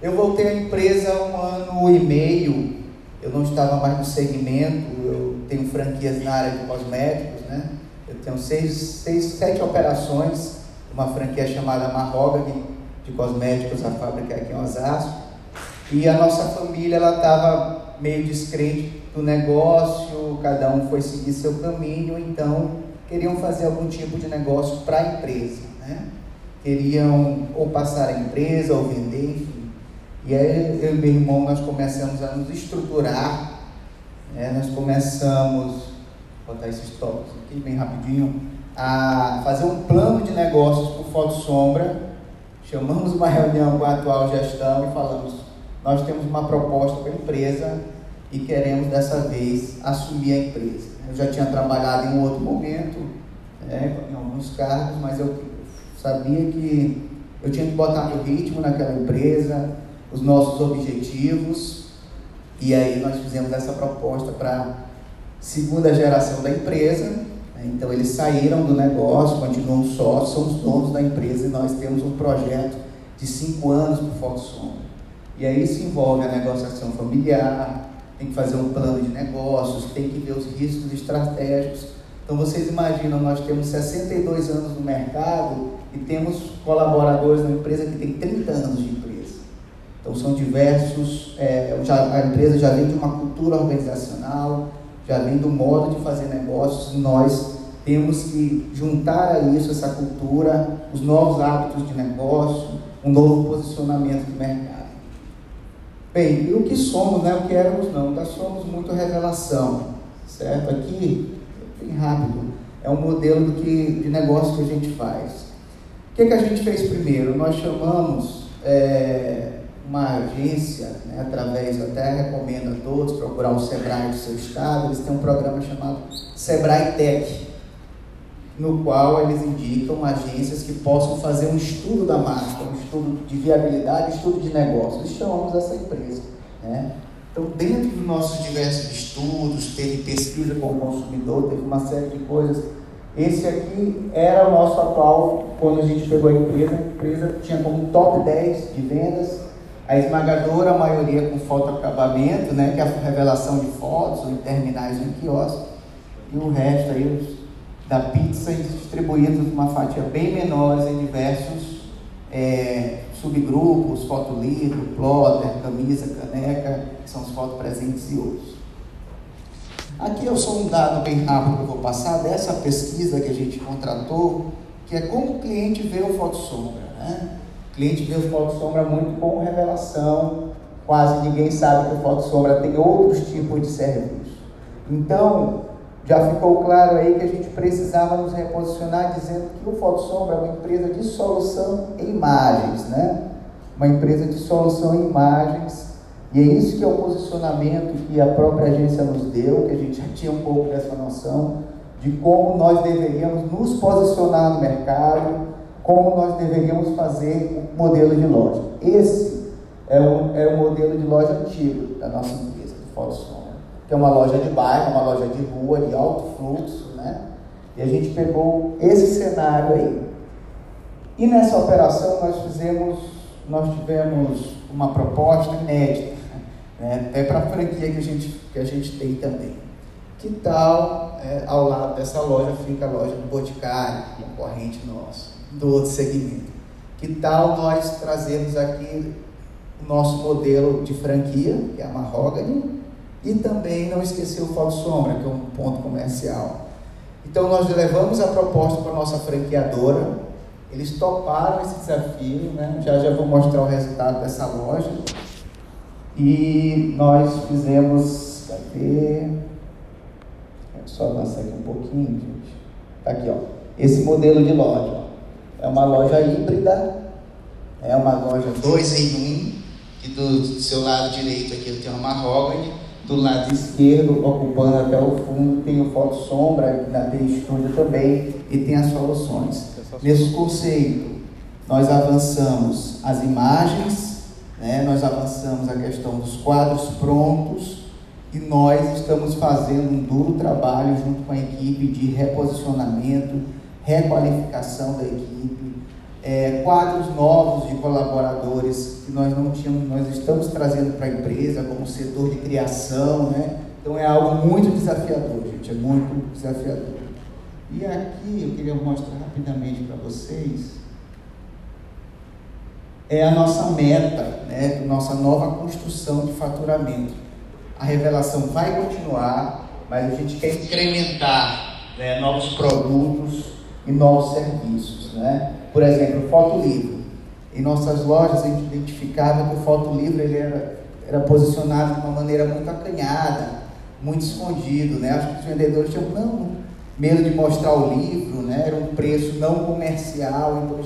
Eu voltei à empresa há um ano e meio, eu não estava mais no segmento, eu tenho franquias na área de cosméticos, né? Eu tenho seis, seis sete operações uma franquia chamada Mahogany de cosméticos, a fábrica aqui em Osasco. E a nossa família ela estava meio descrente do negócio, cada um foi seguir seu caminho, então queriam fazer algum tipo de negócio para a empresa, né? Queriam ou passar a empresa ou vender, enfim. E aí eu e meu irmão nós começamos a nos estruturar, né? nós começamos, vou botar esses toques aqui bem rapidinho, a fazer um plano de negócios por Foto Sombra. Chamamos uma reunião com a atual gestão e falamos: nós temos uma proposta para a empresa e queremos dessa vez assumir a empresa. Eu já tinha trabalhado em um outro momento, né, em alguns cargos, mas eu sabia que eu tinha que botar meu ritmo naquela empresa, os nossos objetivos, e aí nós fizemos essa proposta para a segunda geração da empresa então eles saíram do negócio, continuam sócios, somos donos da empresa e nós temos um projeto de cinco anos para o Foto Sombra. E aí isso envolve a negociação familiar, tem que fazer um plano de negócios, tem que ver os riscos estratégicos. Então vocês imaginam, nós temos 62 anos no mercado e temos colaboradores na empresa que tem 30 anos de empresa. Então são diversos, é, já, a empresa já vem de uma cultura organizacional, já vem do modo de fazer negócios, nós temos que juntar a isso essa cultura, os novos hábitos de negócio, um novo posicionamento do mercado. Bem, e o que somos, né? O que éramos não, nós somos muito revelação, certo? Aqui, bem rápido, é um modelo que, de negócio que a gente faz. O que, que a gente fez primeiro? Nós chamamos é, uma agência, né, através, até recomendo a todos procurar o Sebrae do seu estado, eles têm um programa chamado Sebrae Tech, no qual eles indicam agências que possam fazer um estudo da marca, um estudo de viabilidade, estudo de negócio. E chamamos essa empresa. Né? Então, dentro dos nossos diversos estudos, teve pesquisa com o consumidor, teve uma série de coisas. Esse aqui era o nosso atual, quando a gente pegou a empresa, a empresa tinha como top 10 de vendas a esmagadora maioria com fotoacabamento, né, que é a revelação de fotos ou em terminais em quiosque, e o resto aí da pizza distribuídos uma fatia bem menores em diversos é, subgrupos, fotolivro, plotter, camisa, caneca, que são os fotopresentes e outros. Aqui eu sou um dado bem rápido que eu vou passar dessa pesquisa que a gente contratou, que é como o cliente vê o foto sombra, né? Cliente vê o foto sombra muito com revelação, quase ninguém sabe que o foto sombra tem outros tipos de serviço. Então, já ficou claro aí que a gente precisava nos reposicionar dizendo que o Foto Sombra é uma empresa de solução em imagens, né? Uma empresa de solução em imagens E é isso que é o posicionamento que a própria agência nos deu, que a gente já tinha um pouco dessa noção de como nós deveríamos nos posicionar no mercado, como nós deveríamos fazer o modelo de loja. Esse é o, é o modelo de loja antigo da nossa empresa, do Fotosom, que é uma loja de bairro, uma loja de rua, de alto fluxo, né? E a gente pegou esse cenário aí. E nessa operação nós fizemos, nós tivemos uma proposta inédita, né? até para a franquia que a, gente, que a gente tem também. Que tal, é, ao lado dessa loja fica a loja do Boticário, concorrente nosso, do outro segmento. Que tal nós trazermos aqui o nosso modelo de franquia, que é a Mahogany, e também não esquecer o Foto Sombra, que é um ponto comercial. Então nós levamos a proposta para a nossa franqueadora, eles toparam esse desafio, né? já já vou mostrar o resultado dessa loja. E nós fizemos, cadê? Só avançar aqui um pouquinho, gente. Tá aqui, ó. Esse modelo de loja. É uma loja híbrida, é uma loja dois em um, que do seu lado direito aqui tem uma mahogany, do lado esquerdo, ocupando até o fundo, tem o foto sombra, tem estúdio também, e tem as soluções. Nesse conceito, nós avançamos as imagens, né? nós avançamos a questão dos quadros prontos e nós estamos fazendo um duro trabalho junto com a equipe de reposicionamento, requalificação da equipe, é, quadros novos de colaboradores que nós não tínhamos, nós estamos trazendo para a empresa como setor de criação, né? Então é algo muito desafiador, gente, é muito desafiador. E aqui eu queria mostrar rapidamente para vocês é a nossa meta, né, nossa nova construção de faturamento. A revelação vai continuar, mas a gente quer incrementar né, novos produtos e novos serviços. Né? Por exemplo, fotolivro. Em nossas lojas a gente identificava que o fotolivro ele era, era posicionado de uma maneira muito acanhada, muito escondido. Né? Acho que os vendedores tinham, não, medo de mostrar o livro, né? era um preço não comercial, então a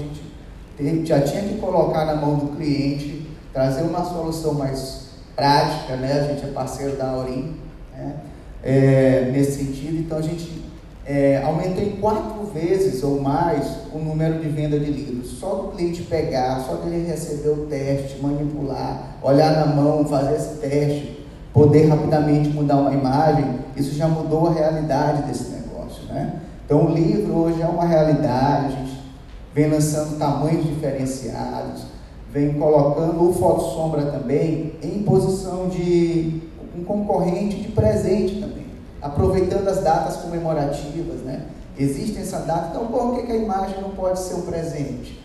gente já tinha que colocar na mão do cliente, trazer uma solução mais prática, né? a gente é parceiro da Aurim, né? é, nesse sentido, então a gente é, aumentou em quatro vezes ou mais o número de venda de livros. Só do cliente pegar, só dele receber o teste, manipular, olhar na mão, fazer esse teste, poder rapidamente mudar uma imagem, isso já mudou a realidade desse negócio. Né? Então o livro hoje é uma realidade, a gente vem lançando tamanhos diferenciados, vem colocando o Foto Sombra também em posição de um concorrente de presente também, aproveitando as datas comemorativas, né? Existe essa data, então por que, que a imagem não pode ser um presente?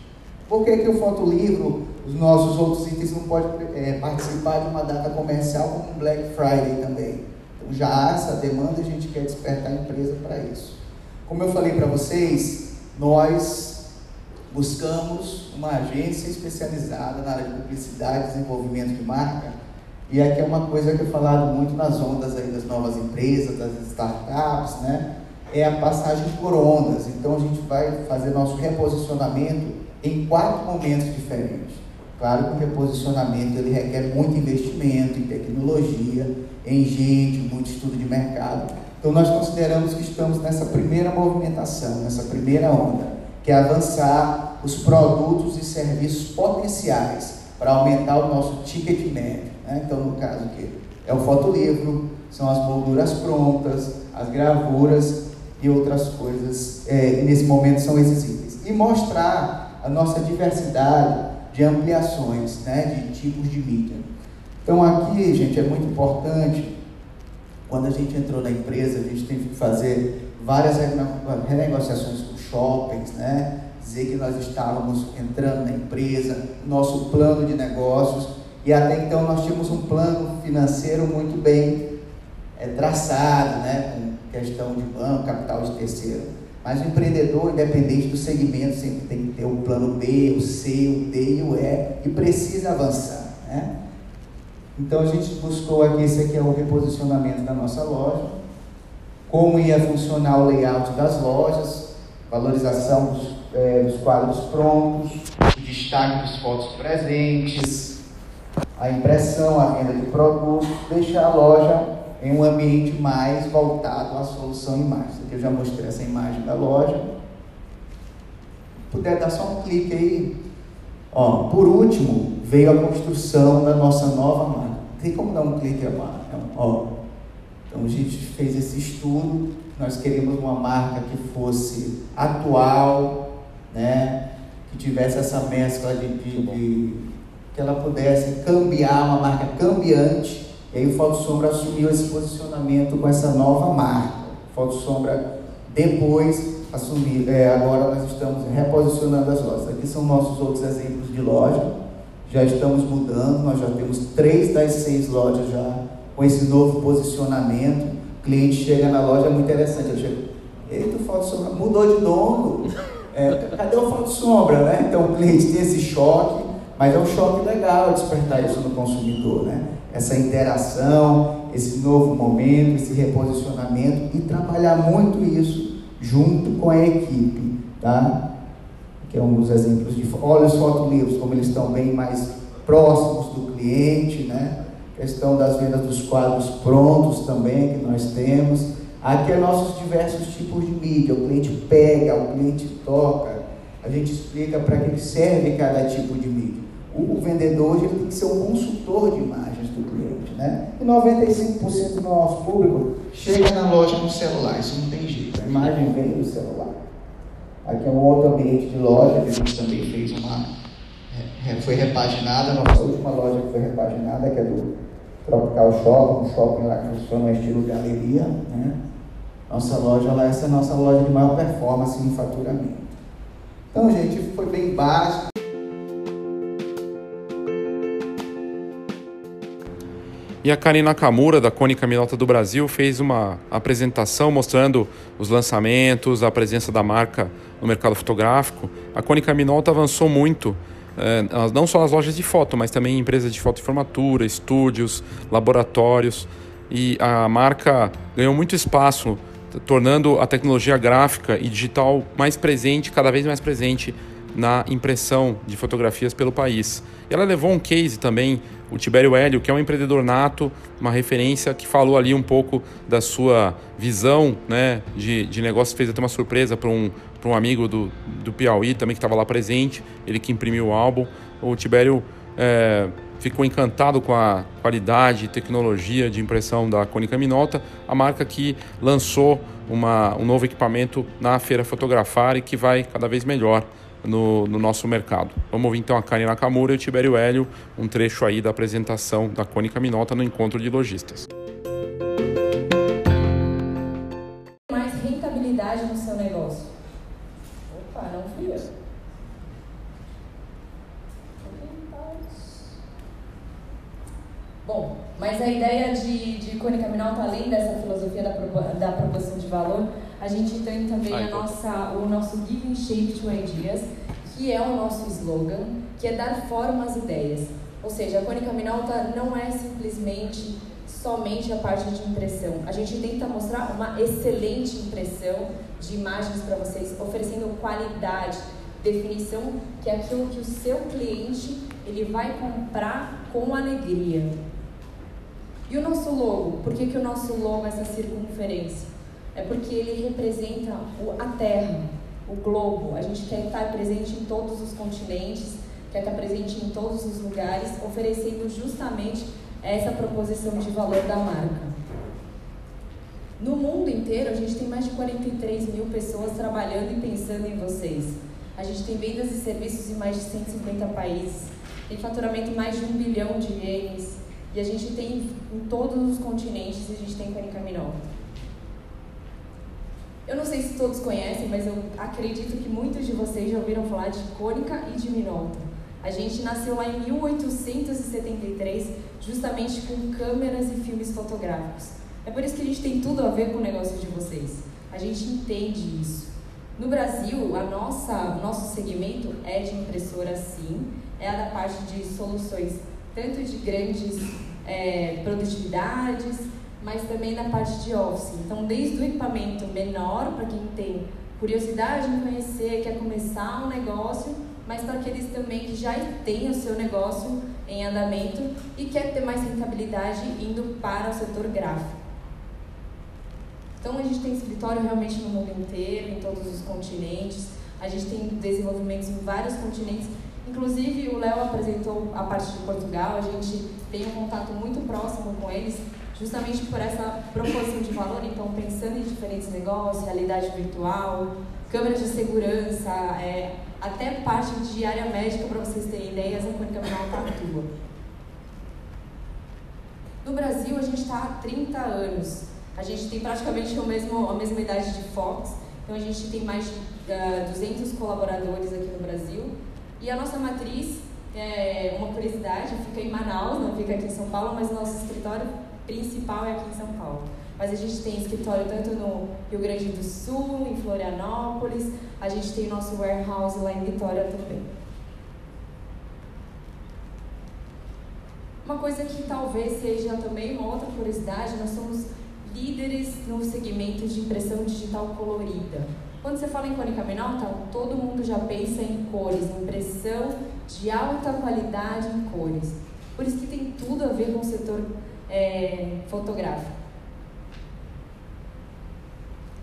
Por que, que o fotolivro, os nossos outros itens, não podem é, participar de uma data comercial como Black Friday também? Então já há essa demanda e a gente quer despertar a empresa para isso. Como eu falei para vocês, nós buscamos uma agência especializada na área de publicidade e desenvolvimento de marca. E aqui é uma coisa que é falado muito nas ondas aí das novas empresas, das startups, né? É a passagem por ondas. Então a gente vai fazer nosso reposicionamento em quatro momentos diferentes. Claro que o reposicionamento ele requer muito investimento em tecnologia, em gente, muito estudo de mercado. Então nós consideramos que estamos nessa primeira movimentação, nessa primeira onda, que é avançar os produtos e serviços potenciais para aumentar o nosso ticket médio. Né? Então, no caso aqui, é o fotolivro, são as molduras prontas, as gravuras e outras coisas, é, nesse momento são esses itens. E mostrar a nossa diversidade de ampliações, né, de tipos de mídia. Então aqui, gente, é muito importante quando a gente entrou na empresa, a gente teve que fazer várias renegociações com shoppings, né? dizer que nós estávamos entrando na empresa, nosso plano de negócios, e até então nós tínhamos um plano financeiro muito bem é, traçado, né? com questão de banco, capital de terceiro. Mas o empreendedor, independente do segmento, sempre tem que ter o plano B, o C, o D e o E, e precisa avançar. Né? Então a gente buscou aqui, esse aqui é o reposicionamento da nossa loja, como ia funcionar o layout das lojas, valorização dos, é, dos quadros prontos, destaque dos fotos presentes, a impressão, a venda de produtos, deixar a loja em um ambiente mais voltado à solução imagem. Aqui eu já mostrei essa imagem da loja. Puder dar só um clique aí. Ó, por último, veio a construção da nossa nova marca. Tem como dar um clique a Ó, então a gente fez esse estudo. Nós queríamos uma marca que fosse atual, né? que tivesse essa mescla de, de, de que ela pudesse cambiar, uma marca cambiante e aí o Foto Sombra assumiu esse posicionamento com essa nova marca. O Foto Sombra depois assumiu, é, agora nós estamos reposicionando as lojas. Aqui são nossos outros exemplos de loja. Já estamos mudando, nós já temos três das seis lojas já com esse novo posicionamento. O cliente chega na loja, é muito interessante. Eu chego, eita, o Foto Sombra mudou de dono. É, cadê o Foto Sombra, né? Então o cliente tem esse choque, mas é um choque legal despertar isso no consumidor, né? essa interação, esse novo momento, esse reposicionamento e trabalhar muito isso junto com a equipe, tá? Que é um dos exemplos de olha os fotolivros, como eles estão bem mais próximos do cliente, né? Questão das vendas dos quadros prontos também que nós temos. Aqui é nossos diversos tipos de mídia. O cliente pega, o cliente toca. A gente explica para que serve cada tipo de mídia. O vendedor ele tem que ser um consultor de imagens do cliente. Né? E 95% do nosso público chega na loja no celular, isso não tem jeito. A imagem vem do celular. Aqui é um outro ambiente de loja, que a gente também fez uma. Foi repaginada, a nossa última loja que foi repaginada, que é do Tropical Shopping, um shopping lá que funciona no estilo galeria. Né? Nossa loja lá, essa é a nossa loja de maior performance em faturamento. Então, gente, foi bem básico. E a Karina Nakamura, da Cônica Minolta do Brasil, fez uma apresentação mostrando os lançamentos, a presença da marca no mercado fotográfico. A Cônica Minolta avançou muito, eh, não só nas lojas de foto, mas também em empresas de foto e formatura, estúdios, laboratórios. E a marca ganhou muito espaço, tornando a tecnologia gráfica e digital mais presente, cada vez mais presente na impressão de fotografias pelo país. E ela levou um case também o Tibério Hélio, que é um empreendedor nato, uma referência que falou ali um pouco da sua visão né, de, de negócio, fez até uma surpresa para um, um amigo do, do Piauí também que estava lá presente, ele que imprimiu o álbum. O Tibério é, ficou encantado com a qualidade e tecnologia de impressão da Cônica Minolta, a marca que lançou uma, um novo equipamento na Feira Fotografar e que vai cada vez melhor no, no, nosso mercado. Vamos ouvir então a Karen Nakamura e o Tibério Hélio, um trecho aí da apresentação da Cônica Minota no encontro de lojistas. Mais rentabilidade no seu negócio. Opa, não fui eu. Bom, mas a ideia de, de Cônica Minota, além dessa filosofia da, da proposição de valor, a gente tem também a nossa, o nosso Giving Shape to Ideas, que é o nosso slogan, que é dar forma às ideias. Ou seja, a Cônica Minolta não é simplesmente somente a parte de impressão. A gente tenta mostrar uma excelente impressão de imagens para vocês, oferecendo qualidade, definição, que é aquilo que o seu cliente ele vai comprar com alegria. E o nosso logo? Por que, que o nosso logo é essa circunferência? É porque ele representa a Terra, o globo. A gente quer estar presente em todos os continentes, quer estar presente em todos os lugares, oferecendo justamente essa proposição de valor da marca. No mundo inteiro, a gente tem mais de 43 mil pessoas trabalhando e pensando em vocês. A gente tem vendas e serviços em mais de 150 países, tem faturamento mais de um bilhão de ienes, e a gente tem em todos os continentes, a gente tem Canicaminó. Eu não sei se todos conhecem, mas eu acredito que muitos de vocês já ouviram falar de Cônica e de Minolta. A gente nasceu lá em 1873, justamente com câmeras e filmes fotográficos. É por isso que a gente tem tudo a ver com o negócio de vocês. A gente entende isso. No Brasil, a nossa nosso segmento é de impressora sim, é a da parte de soluções tanto de grandes é, produtividades, mas também na parte de office. Então, desde o equipamento menor, para quem tem curiosidade em conhecer, quer começar um negócio, mas para aqueles também que já têm o seu negócio em andamento e quer ter mais rentabilidade indo para o setor gráfico. Então a gente tem escritório realmente no mundo inteiro, em todos os continentes. A gente tem desenvolvimentos em vários continentes. Inclusive o Léo apresentou a parte de Portugal. A gente tem um contato muito próximo com eles, justamente por essa proposição de valor. Então pensando em diferentes negócios, realidade virtual, câmeras de segurança, é, até parte de área médica, para vocês terem ideias, a Clínica Minalta atua. No Brasil, a gente está há 30 anos. A gente tem praticamente o mesmo, a mesma idade de Fox, então a gente tem mais de uh, 200 colaboradores aqui no Brasil. E a nossa matriz, é uma curiosidade, fica em Manaus, não fica aqui em São Paulo, mas o nosso escritório principal é aqui em São Paulo. Mas a gente tem escritório tanto no Rio Grande do Sul, em Florianópolis, a gente tem nosso warehouse lá em Vitória também. Uma coisa que talvez seja também uma outra curiosidade, nós somos líderes no segmento de impressão digital colorida. Quando você fala em menor, tá, todo mundo já pensa em cores, impressão de alta qualidade em cores. Por isso que tem tudo a ver com o setor é, fotográfico.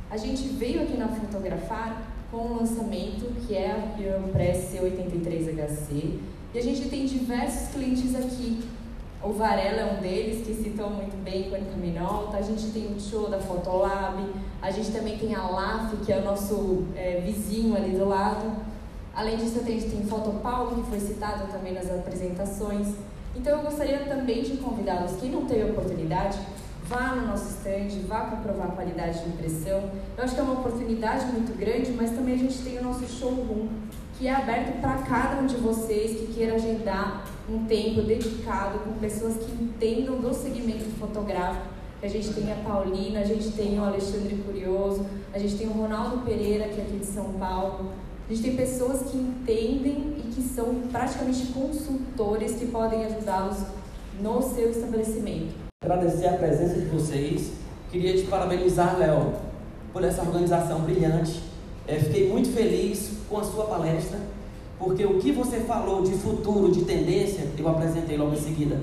A gente veio aqui na Fotografar com o lançamento que é a Europress C83HC e a gente tem diversos clientes aqui. O Varela é um deles, que citou muito bem com a Minolta. A gente tem o show da Fotolab, a gente também tem a LAF, que é o nosso é, vizinho ali do lado. Além disso, a gente tem Fotopaulo, que foi citado também nas apresentações. Então, eu gostaria também de convidá-los, quem não teve oportunidade, vá no nosso stand, vá comprovar a qualidade de impressão. Eu acho que é uma oportunidade muito grande, mas também a gente tem o nosso showroom, que é aberto para cada um de vocês que queira agendar um tempo dedicado com pessoas que entendam do segmento fotográfico. A gente tem a Paulina, a gente tem o Alexandre Curioso, a gente tem o Ronaldo Pereira, que é aqui de São Paulo. A gente tem pessoas que entendem e que são praticamente consultores que podem ajudá-los no seu estabelecimento agradecer a presença de vocês. Queria te parabenizar, Léo, por essa organização brilhante. É, fiquei muito feliz com a sua palestra, porque o que você falou de futuro, de tendência, eu apresentei logo em seguida.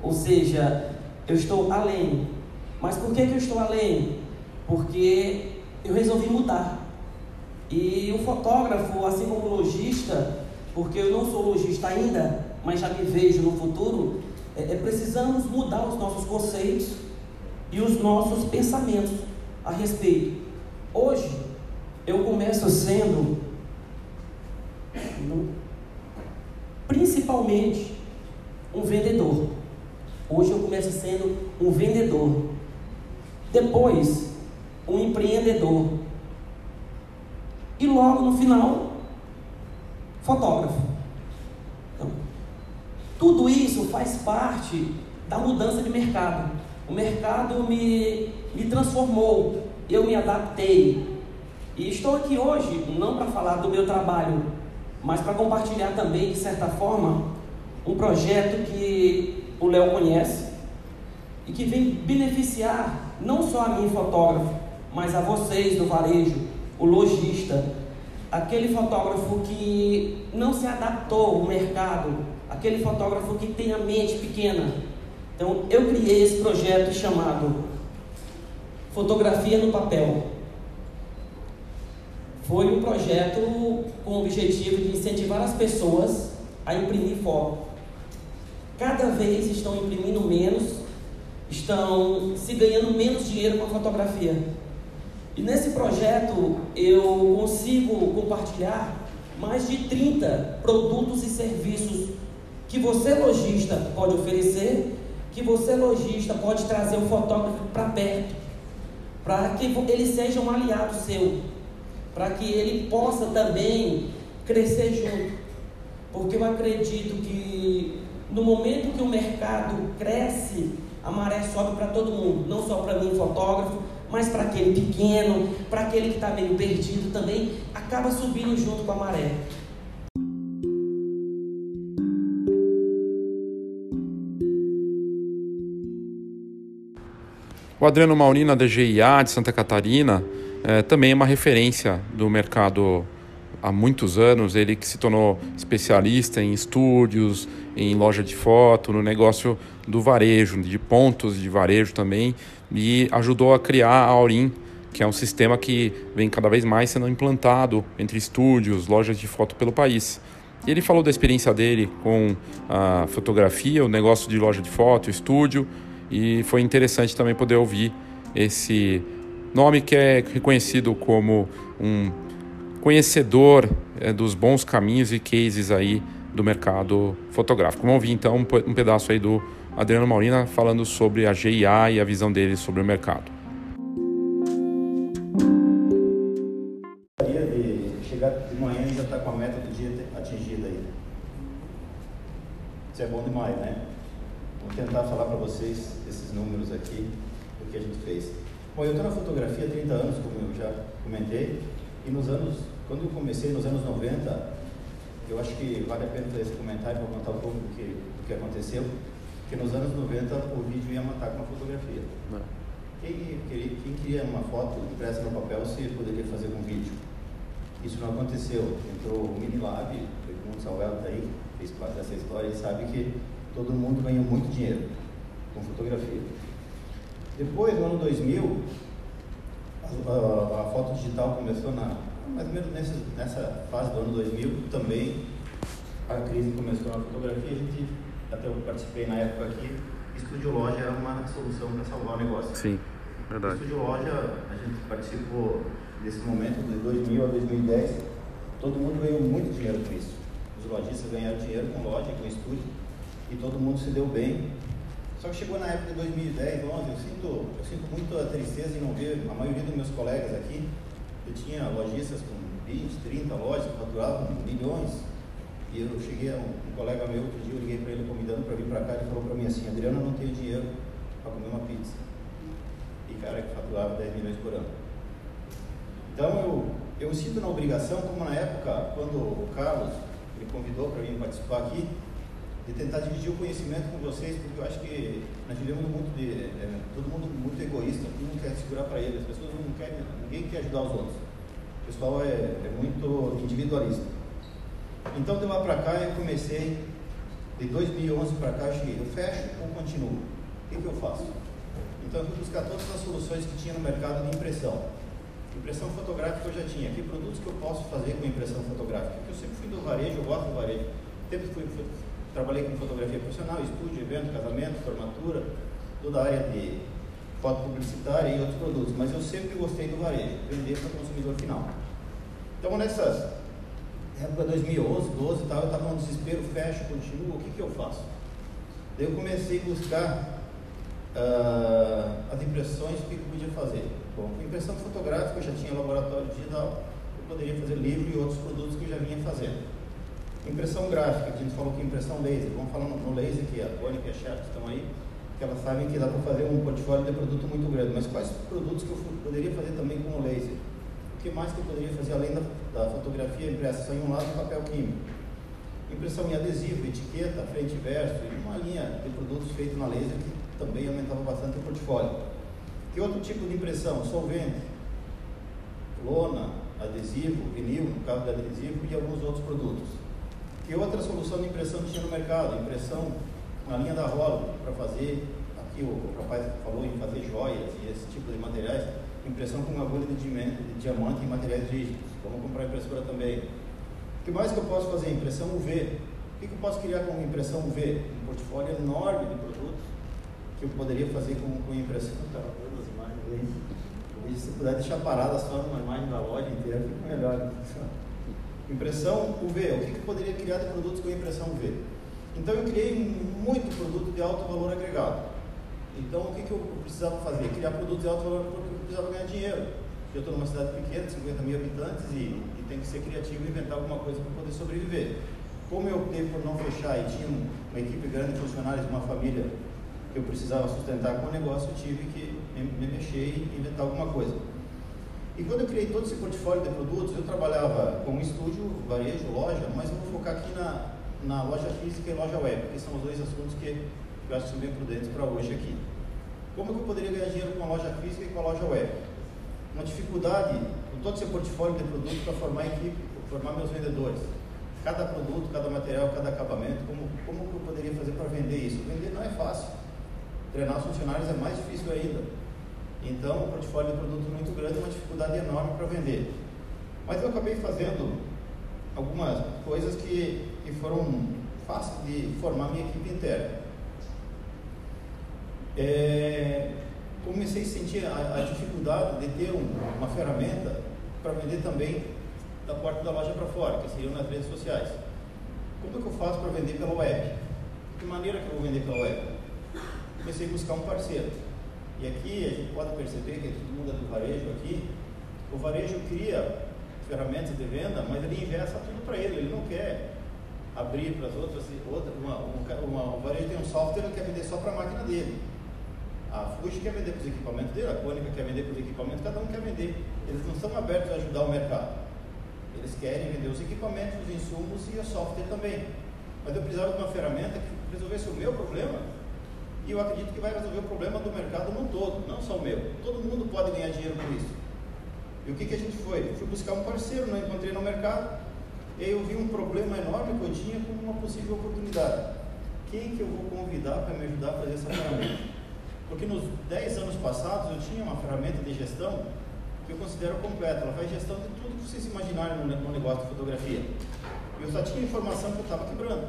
Ou seja, eu estou além. Mas por que, que eu estou além? Porque eu resolvi mudar. E o fotógrafo, assim como o lojista, porque eu não sou lojista ainda, mas já me vejo no futuro, é, é, precisamos mudar os nossos conceitos e os nossos pensamentos a respeito. Hoje, eu começo sendo, principalmente, um vendedor. Hoje eu começo sendo um vendedor. Depois, um empreendedor. E logo no final, fotógrafo. Tudo isso faz parte da mudança de mercado. O mercado me, me transformou, eu me adaptei. E estou aqui hoje não para falar do meu trabalho, mas para compartilhar também, de certa forma, um projeto que o Léo conhece e que vem beneficiar não só a mim, fotógrafo, mas a vocês do varejo, o lojista, aquele fotógrafo que não se adaptou ao mercado, aquele fotógrafo que tem a mente pequena. Então, eu criei esse projeto chamado Fotografia no Papel. Foi um projeto com o objetivo de incentivar as pessoas a imprimir foto. Cada vez estão imprimindo menos, estão se ganhando menos dinheiro com a fotografia. E nesse projeto eu consigo compartilhar mais de 30 produtos e serviços que você lojista pode oferecer, que você lojista pode trazer o fotógrafo para perto, para que ele seja um aliado seu, para que ele possa também crescer junto. Porque eu acredito que no momento que o mercado cresce, a maré sobe para todo mundo, não só para mim, fotógrafo, mas para aquele pequeno, para aquele que está meio perdido também, acaba subindo junto com a maré. O Adriano Maurina da GIA de Santa Catarina é, também é uma referência do mercado há muitos anos, ele que se tornou especialista em estúdios, em loja de foto, no negócio do varejo, de pontos de varejo também, e ajudou a criar a Aurim, que é um sistema que vem cada vez mais sendo implantado entre estúdios, lojas de foto pelo país. E ele falou da experiência dele com a fotografia, o negócio de loja de foto, estúdio, e foi interessante também poder ouvir esse nome que é reconhecido como um conhecedor é, dos bons caminhos e cases aí do mercado fotográfico. Vamos ouvir então um pedaço aí do Adriano Maurina falando sobre a GIA e a visão dele sobre o mercado. chegar de manhã e já estar tá com a meta do dia atingida aí. Isso é bom demais, né? Vou tentar falar para vocês esses números aqui do que a gente fez. Bom, eu estou na fotografia há 30 anos, como eu já comentei, e nos anos quando eu comecei nos anos 90, eu acho que vale a pena fazer esse comentário para contar um pouco do que, do que aconteceu, que nos anos 90 o vídeo ia matar com a fotografia. Quem, queria, quem queria uma foto impressa no papel, se poderia fazer com vídeo. Isso não aconteceu. Entrou o Minilab, o Samuel está aí, fez parte dessa história, e sabe que todo mundo ganhou muito dinheiro com fotografia. Depois, no ano 2000, a, a, foto digital começou na, mais ou menos nessa, nessa fase do ano 2000 também a crise começou na fotografia. A gente, até eu participei na época aqui, Estúdio Loja era uma solução para salvar o negócio. Sim, verdade. Estúdio Loja, a gente participou desse momento de 2000 a 2010. Todo mundo ganhou muito dinheiro com isso. Os lojistas ganharam dinheiro com loja, com estúdio, e todo mundo se deu bem. Só que chegou na época de 2010, 2011, eu sinto, eu sinto muita tristeza em não ver a maioria dos meus colegas aqui eu tinha lojistas com 20, 30 lojas que faturavam milhões. E eu cheguei a um, um, colega meu, outro dia eu liguei para ele convidando para vir para cá, ele falou para mim assim, Adriano, eu não tenho dinheiro para comer uma pizza. E cara que faturava 10 milhões por ano. Então eu, eu me sinto na obrigação, como na época, quando o Carlos me convidou para vir participar aqui, de tentar dividir o conhecimento com vocês, porque eu acho que nós vivemos muito de. É, todo mundo muito egoísta, todo mundo quer segurar para ele, as pessoas não querem, ninguém quer ajudar os outros. O pessoal é, é muito individualista. Então de lá para cá eu comecei, de 2011 para cá eu cheguei, eu fecho ou continuo? O que, que eu faço? Então eu fui buscar todas as soluções que tinha no mercado de impressão. Impressão fotográfica eu já tinha. Que produtos que eu posso fazer com impressão fotográfica? Porque eu sempre fui do varejo, eu gosto do varejo. Sempre fui, fui Trabalhei com fotografia profissional, estúdio, evento, casamento, formatura, toda a área de foto publicitária e outros produtos, mas eu sempre gostei do varejo, vender para o consumidor final. Então, nessas época 2011, 12 e tal, eu estava num desespero, fecho, continuo, o que, que eu faço? Daí eu comecei a buscar uh, as impressões, o que, eu podia fazer? Bom, impressão fotográfica, eu já tinha laboratório digital, eu poderia fazer livro e outros produtos que eu já vinha fazendo. Impressão gráfica, a gente falou que impressão laser, vamos falar no laser, que a Tônica e a Sharp estão aí, que elas sabem que dá para fazer um portfólio de produto muito grande. Mas quais produtos que eu poderia fazer também com o laser? O que mais que eu poderia fazer além da, da fotografia impressa? Só em um lado papel químico. Impressão em adesivo, etiqueta, frente e verso, e uma linha de produtos feitos na laser que também aumentava bastante o portfólio. Que outro tipo de impressão? Solvente, lona, adesivo, vinil, no caso do adesivo, e alguns outros produtos. Que outra solução de impressão tinha no mercado? Impressão na linha da roda, para fazer, aqui o, rapaz falou em fazer joias e esse tipo de materiais, impressão com agulha de, de diamante e materiais rígidos. Vamos comprar impressora também. O que mais que eu posso fazer? Impressão UV. O que, que eu posso criar com impressão UV? Um portfólio enorme de produtos que eu poderia fazer com, com impressão. Estava vendo as imagens aí. Se puder deixar parada só numa imagem da loja inteira, fica melhor. Impressão UV, o que, que poderia criar de produtos com impressão UV? Então eu criei muito produto de alto valor agregado. Então o que, que eu precisava fazer? Criar produtos de alto valor porque eu precisava ganhar dinheiro. Eu estou numa cidade pequena, 50 mil habitantes, e, e tem que ser criativo e inventar alguma coisa para poder sobreviver. Como eu optei por não fechar e tinha uma equipe grande de funcionários, uma família que eu precisava sustentar com o negócio, eu tive que me, me mexer e inventar alguma coisa. E quando eu criei todo esse portfólio de produtos, eu trabalhava com estúdio, varejo, loja, mas eu vou focar aqui na, na loja física e loja web, que são os dois assuntos que eu acho que são bem prudentes para hoje aqui. Como que eu poderia ganhar dinheiro com a loja física e com a loja web? Uma dificuldade com todo esse portfólio de produtos para formar equipe formar meus vendedores. Cada produto, cada material, cada acabamento, como, como eu poderia fazer para vender isso? Vender não é fácil. Treinar os funcionários é mais difícil ainda. Então, o portfólio de produto muito grande é uma dificuldade enorme para vender. Mas eu acabei fazendo algumas coisas que, que foram fáceis de formar minha equipe interna. É, comecei a sentir a, a dificuldade de ter um, uma ferramenta para vender também da porta da loja para fora, que seriam nas redes sociais. Como é que eu faço para vender pela web? De que maneira que eu vou vender pela web? Comecei a buscar um parceiro. E aqui a gente pode perceber que todo mundo é do varejo aqui, o varejo cria ferramentas de venda, mas ele investe tudo para ele, ele não quer abrir para as outras, outra, uma, uma, uma, o varejo tem um software, ele quer vender só para a máquina dele. A Fuji quer vender para os equipamentos dele, a Cônica quer vender para os equipamentos, cada um quer vender. Eles não estão abertos a ajudar o mercado. Eles querem vender os equipamentos, os insumos e o software também. Mas eu precisava de uma ferramenta que resolvesse o meu problema e eu acredito que vai resolver o problema do mercado no todo, não só o meu. Todo mundo pode ganhar dinheiro com isso. E o que, que a gente foi? Fui buscar um parceiro, não encontrei no mercado, e aí eu vi um problema enorme que eu tinha com uma possível oportunidade. Quem que eu vou convidar para me ajudar a fazer essa ferramenta? Porque nos 10 anos passados eu tinha uma ferramenta de gestão que eu considero completa. Ela faz gestão de tudo que vocês imaginarem no negócio de fotografia. Eu só tinha informação que eu estava quebrando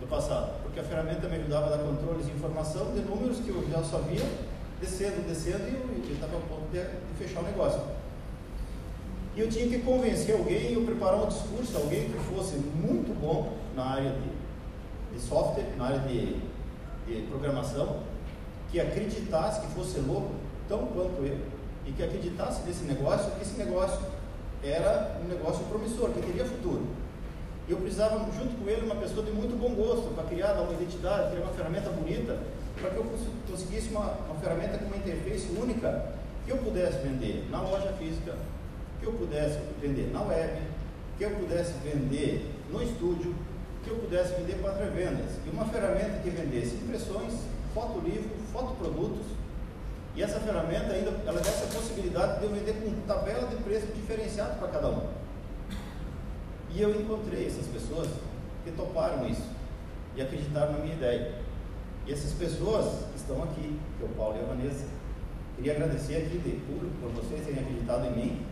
do passado, porque a ferramenta me ajudava a dar controles de informação de números que eu já só via descendo, descendo e eu estava a ponto de, de fechar o negócio. E eu tinha que convencer alguém, eu preparar um discurso, alguém que fosse muito bom na área de, de software, na área de, de programação, que acreditasse que fosse louco, tão quanto eu, e que acreditasse nesse negócio, que esse negócio era um negócio promissor, que teria futuro. E eu precisava, junto com ele, uma pessoa de muito bom gosto, para criar uma identidade, criar uma ferramenta bonita, para que eu conseguisse uma, uma ferramenta com uma interface única, que eu pudesse vender na loja física, que eu pudesse vender na web, que eu pudesse vender no estúdio, que eu pudesse vender para revendas. E uma ferramenta que vendesse impressões, fotolivro, fotoprodutos. E essa ferramenta ainda ela dá essa possibilidade de eu vender com tabela de preço diferenciado para cada um. E eu encontrei essas pessoas que toparam isso e acreditaram na minha ideia. E essas pessoas que estão aqui, que é o Paulo e a Vanessa, queria agradecer aqui de público por vocês terem acreditado em mim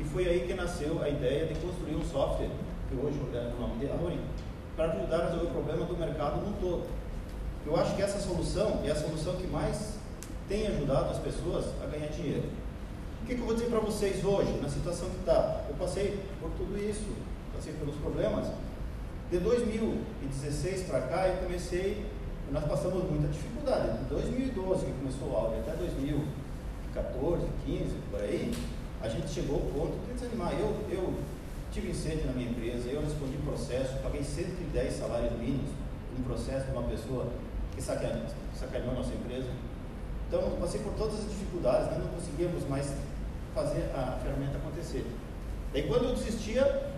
e foi aí que nasceu a ideia de construir um software, que hoje é o nome de Amorim, para ajudar a resolver o problema do mercado no todo. Eu acho que essa solução é a solução que mais tem ajudado as pessoas a ganhar dinheiro. O que, que eu vou dizer para vocês hoje, na situação que está? Eu passei por tudo isso, passei pelos problemas. De 2016 para cá, eu comecei, nós passamos muita dificuldade. De 2012, que começou o áudio, até 2014, 15, por aí, a gente chegou ao ponto de desanimar. Eu, eu tive incêndio na minha empresa, eu respondi processo, paguei 110 salários mínimos um processo de uma pessoa que sacaneou, sacaneou a nossa empresa. Então, passei por todas as dificuldades, né? não conseguíamos mais fazer a ferramenta acontecer. Daí, quando eu desistia,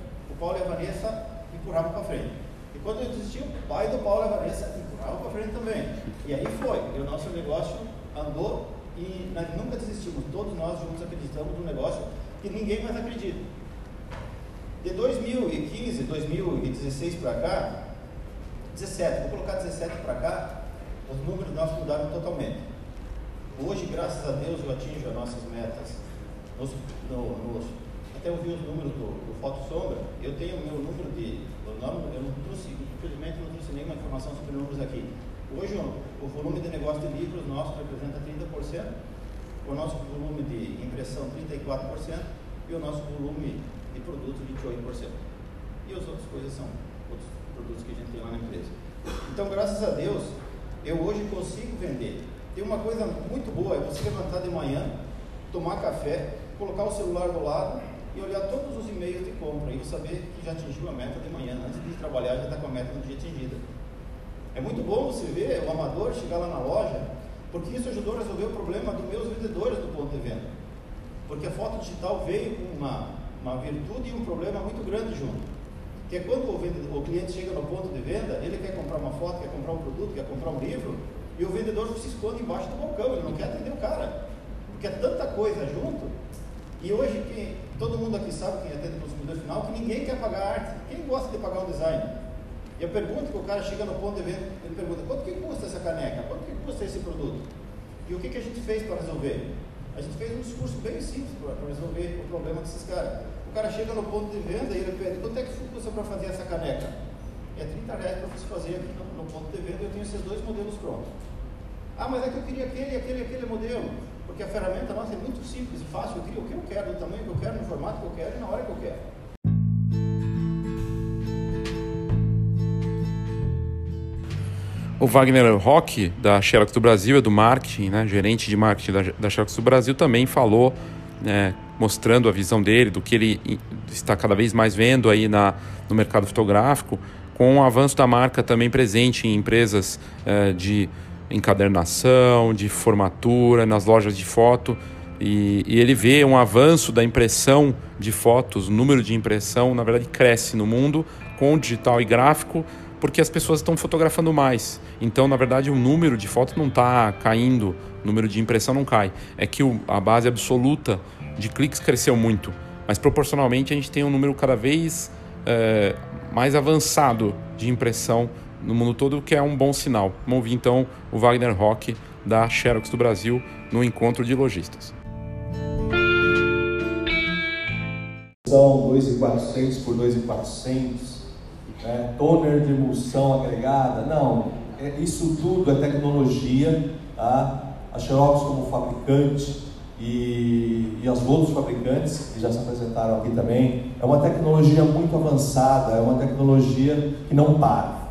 Paulo e a Vanessa empurravam para frente. E quando eu desistia, o pai do Paulo e a Vanessa empurravam para frente também. E aí foi, e o nosso negócio andou e nunca desistimos. Todos nós juntos acreditamos no negócio que ninguém mais acredita. De 2015, 2016 para cá, 17, vou colocar 17 para cá, os números nossos mudaram totalmente. Hoje, graças a Deus, eu atingo as nossas metas. Nos, no, nos, até eu vi os números do, do Foto Sombra, eu tenho o meu número de. O nome, eu não trouxe, infelizmente, não trouxe nenhuma informação sobre números aqui. Hoje, o volume de negócio de livros nosso representa 30%, o nosso volume de impressão 34% e o nosso volume de produtos 28%. E as outras coisas são outros produtos que a gente tem lá na empresa. Então, graças a Deus, eu hoje consigo vender. Tem uma coisa muito boa, é você levantar de manhã, tomar café, colocar o celular do lado e olhar todos os e-mails de compra e saber que já atingiu a meta de manhã. Antes de trabalhar, já está com a meta no dia atingida. É muito bom você ver o amador chegar lá na loja, porque isso ajudou a resolver o problema dos meus vendedores do ponto de venda. Porque a foto digital veio com uma, uma virtude e um problema muito grande junto. Que é quando o, vendedor, o cliente chega no ponto de venda, ele quer comprar uma foto, quer comprar um produto, quer comprar um livro, e o vendedor se esconde embaixo do balcão, ele não quer atender o cara. Porque é tanta coisa junto. E hoje, quem, Todo mundo aqui sabe, quem atende o consumidor final, que ninguém quer pagar arte. Quem gosta de pagar um design? E a pergunta que o cara chega no ponto de venda, ele pergunta, quanto que custa essa caneca? Quanto que custa esse produto? E o que, que a gente fez para resolver? A gente fez um discurso bem simples para resolver o problema desses caras. O cara chega no ponto de venda e ele pede, quanto é que custa para fazer essa caneca? É 30 reais para você fazer aqui no ponto de venda, eu tenho esses dois modelos prontos. Ah, mas é que eu queria aquele, aquele, aquele modelo. Porque a ferramenta nossa é muito simples e fácil. Eu crio o que eu quero, do tamanho que eu quero, no formato que eu quero e na hora que eu quero. O Wagner Rock, da Xerox do Brasil, é do marketing, né, gerente de marketing da, Xerox do Brasil, também falou, né, mostrando a visão dele, do que ele está cada vez mais vendo aí na, no mercado fotográfico, com o avanço da marca também presente em empresas eh, de encadernação, de formatura, nas lojas de foto. E, e, ele vê um avanço da impressão de fotos, o número de impressão, na verdade, cresce no mundo com digital e gráfico, porque as pessoas estão fotografando mais. Então, na verdade, o número de fotos não está caindo, o número de impressão não cai. É que o, a base absoluta de cliques cresceu muito, mas proporcionalmente a gente tem um número cada vez é, mais avançado de impressão no mundo todo, que é um bom sinal. Vamos ouvir então o Wagner Rock da Xerox do Brasil no encontro de lojistas. São 2,400 por 2,400, né? toner de emulsão agregada, não, é, isso tudo é tecnologia, tá? A Xerox como fabricante e, e os outros fabricantes que já se apresentaram aqui também, é uma tecnologia muito avançada, é uma tecnologia que não para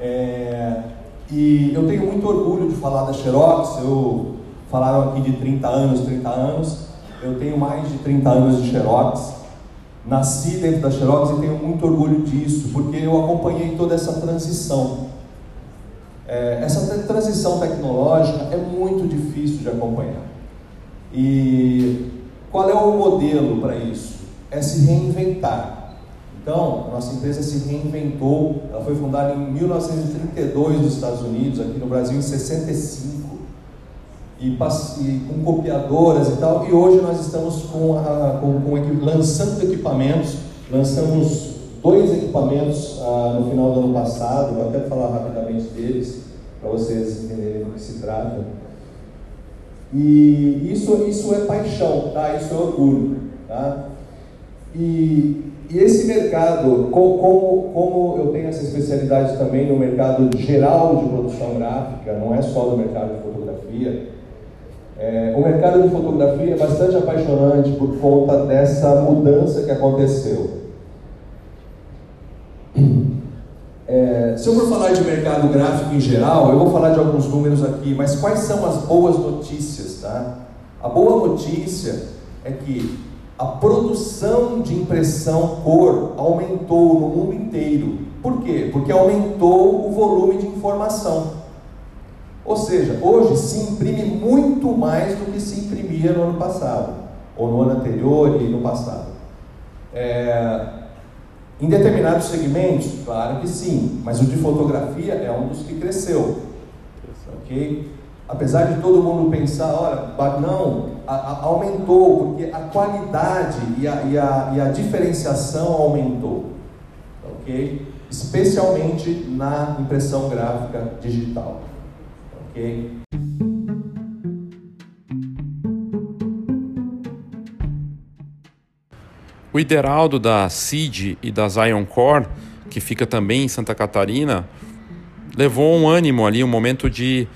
É, e eu tenho muito orgulho de falar da Xerox, eu falaram aqui de 30 anos, 30 anos, eu tenho mais de 30 anos de Xerox, nasci dentro da Xerox e tenho muito orgulho disso, porque eu acompanhei toda essa transição. É, essa transição tecnológica é muito difícil de acompanhar. E qual é o modelo para isso? É se reinventar. Então, nossa empresa se reinventou, ela foi fundada em 1932 nos Estados Unidos, aqui no Brasil em 65, e, e com copiadoras e tal, e hoje nós estamos com, a, com, com lançando equipamentos, lançamos dois equipamentos ah, no final do ano passado, vou até falar rapidamente deles, para vocês entenderem do que se trata. E isso, isso é paixão, tá? isso é orgulho. Tá? E e esse mercado, como, como eu tenho essa especialidade também no mercado geral de produção gráfica, não é só no mercado de fotografia, é, o mercado de fotografia é bastante apaixonante por conta dessa mudança que aconteceu. É, se eu for falar de mercado gráfico em geral, eu vou falar de alguns números aqui, mas quais são as boas notícias? Tá? A boa notícia é que a produção de impressão cor aumentou no mundo inteiro. Por quê? Porque aumentou o volume de informação. Ou seja, hoje se imprime muito mais do que se imprimia no ano passado, ou no ano anterior e no passado. É... Em determinados segmentos, claro que sim, mas o de fotografia é um dos que cresceu. Ok? Apesar de todo mundo pensar, olha, não, a, a, aumentou, porque a qualidade e a, e, a, e a diferenciação aumentou, ok? Especialmente na impressão gráfica digital, ok? O Ideraldo da CID e da Zion Core, que fica também em Santa Catarina, levou um ânimo ali, um momento de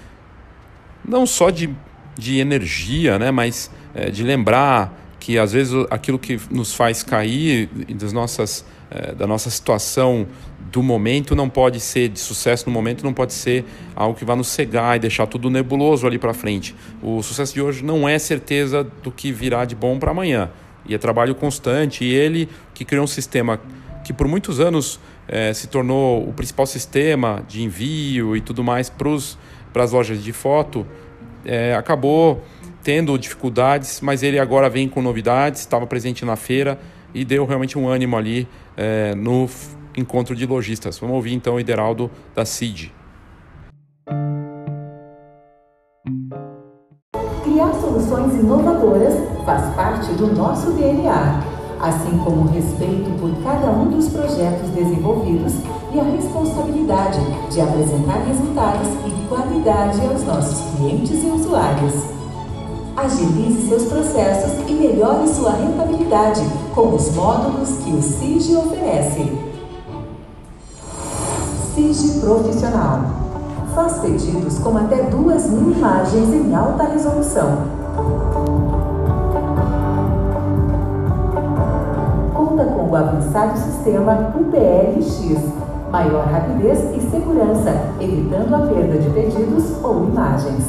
não só de, de energia, né, mas é, de lembrar que às vezes aquilo que nos faz cair das nossas, é, da nossa situação do momento não pode ser de sucesso no momento, não pode ser algo que vá nos cegar e deixar tudo nebuloso ali para frente. O sucesso de hoje não é certeza do que virá de bom para amanhã. E é trabalho constante. E ele que criou um sistema que por muitos anos é, se tornou o principal sistema de envio e tudo mais para os para as lojas de foto, é, acabou tendo dificuldades, mas ele agora vem com novidades, estava presente na feira e deu realmente um ânimo ali é, no encontro de lojistas. Vamos ouvir então o Ideraldo da CID. Criar soluções inovadoras faz parte do nosso DNA, assim como o respeito por cada um dos projetos desenvolvidos e a responsabilidade de apresentar resultados e qualidade aos nossos clientes e usuários. Agilize seus processos e melhore sua rentabilidade com os módulos que o SIG oferece. SIG Profissional faz pedidos com até duas mil imagens em alta resolução. O avançado sistema UPLX, maior rapidez e segurança, evitando a perda de pedidos ou imagens.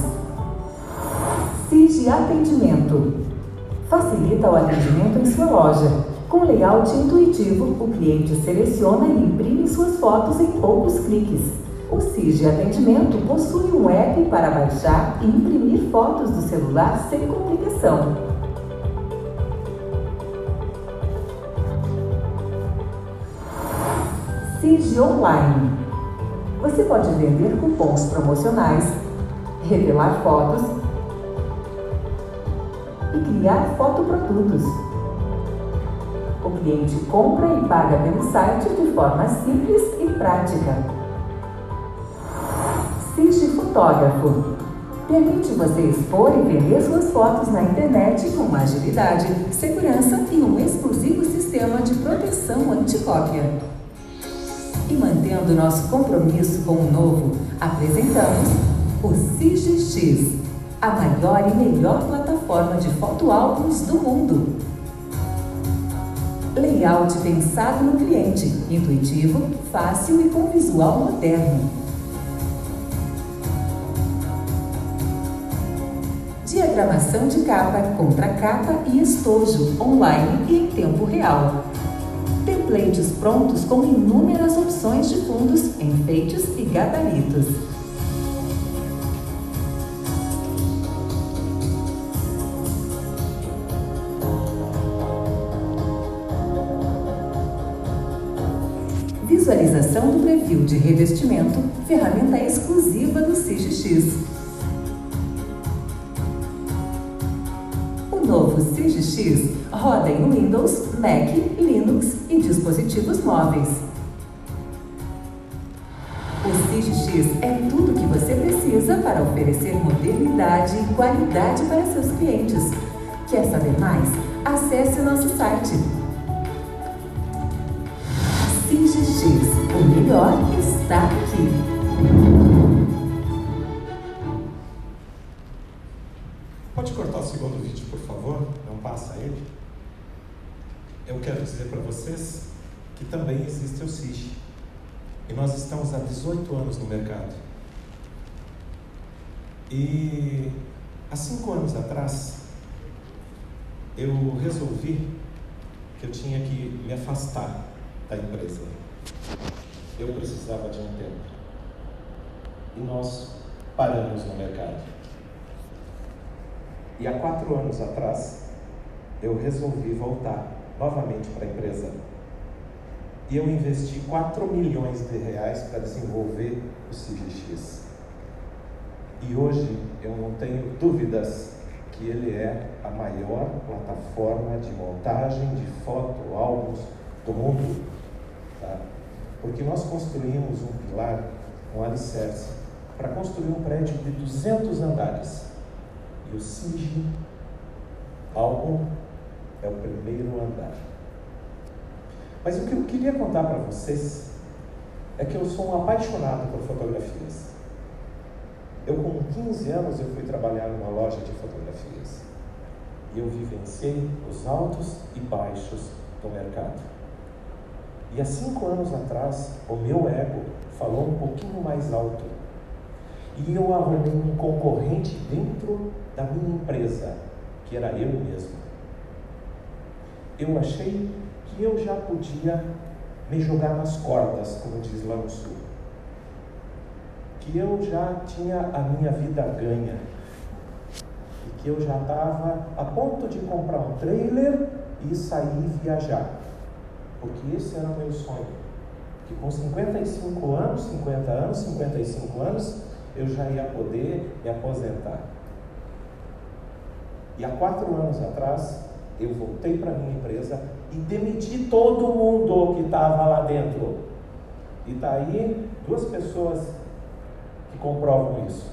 SIG Atendimento facilita o atendimento em sua loja. Com layout intuitivo, o cliente seleciona e imprime suas fotos em poucos cliques. O SIG Atendimento possui um app para baixar e imprimir fotos do celular sem complicação. SIG Online. Você pode vender cupons promocionais, revelar fotos e criar fotoprodutos. O cliente compra e paga pelo site de forma simples e prática. Fiche Fotógrafo. Permite você expor e vender suas fotos na internet com agilidade, segurança e um exclusivo sistema de proteção anticópia. E mantendo nosso compromisso com o novo, apresentamos o CIGX, a maior e melhor plataforma de fotoálbuns do mundo. Layout pensado no cliente, intuitivo, fácil e com visual moderno diagramação de capa, contra-capa e estojo, online e em tempo real. Templates prontos com inúmeras opções de fundos, enfeites e gabaritos. Visualização do preview de revestimento, ferramenta exclusiva do CGX. novo CGX roda em Windows, Mac, Linux e dispositivos móveis. O CGX é tudo o que você precisa para oferecer modernidade e qualidade para seus clientes. Quer saber mais? Acesse nosso site. CGX, o melhor está aqui. Quero dizer para vocês que também existe o SIG. E nós estamos há 18 anos no mercado. E há cinco anos atrás, eu resolvi que eu tinha que me afastar da empresa. Eu precisava de um tempo. E nós paramos no mercado. E há quatro anos atrás, eu resolvi voltar novamente para a empresa. E eu investi 4 milhões de reais para desenvolver o CGX. E hoje eu não tenho dúvidas que ele é a maior plataforma de montagem de foto, álbuns do mundo. Tá? Porque nós construímos um pilar, um alicerce, para construir um prédio de 200 andares o SIG álbum é o primeiro andar. Mas o que eu queria contar para vocês é que eu sou um apaixonado por fotografias. Eu com 15 anos eu fui trabalhar numa loja de fotografias. E eu vivenciei os altos e baixos do mercado. E há cinco anos atrás, o meu ego falou um pouquinho mais alto e eu arrumei um concorrente dentro da minha empresa, que era eu mesmo. Eu achei que eu já podia me jogar nas cordas, como diz lá no sul. Que eu já tinha a minha vida ganha. E que eu já estava a ponto de comprar um trailer e sair viajar. Porque esse era o meu sonho. Que com 55 anos, 50 anos, 55 anos, eu já ia poder me aposentar. E há quatro anos atrás, eu voltei para minha empresa e demiti todo mundo que estava lá dentro. E está aí duas pessoas que comprovam isso.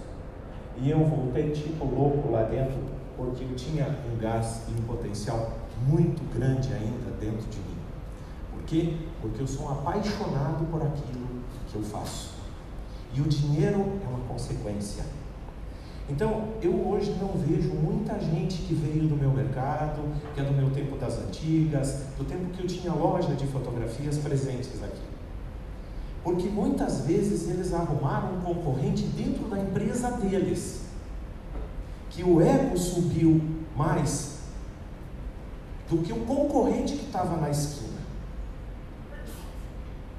E eu voltei tipo louco lá dentro, porque eu tinha um gás e um potencial muito grande ainda dentro de mim. Por quê? Porque eu sou um apaixonado por aquilo que eu faço. E o dinheiro é uma consequência. Então, eu hoje não vejo muita gente que veio do meu mercado, que é do meu tempo das antigas, do tempo que eu tinha loja de fotografias presentes aqui. Porque muitas vezes eles arrumaram um concorrente dentro da empresa deles, que o ego subiu mais do que o concorrente que estava na esquina.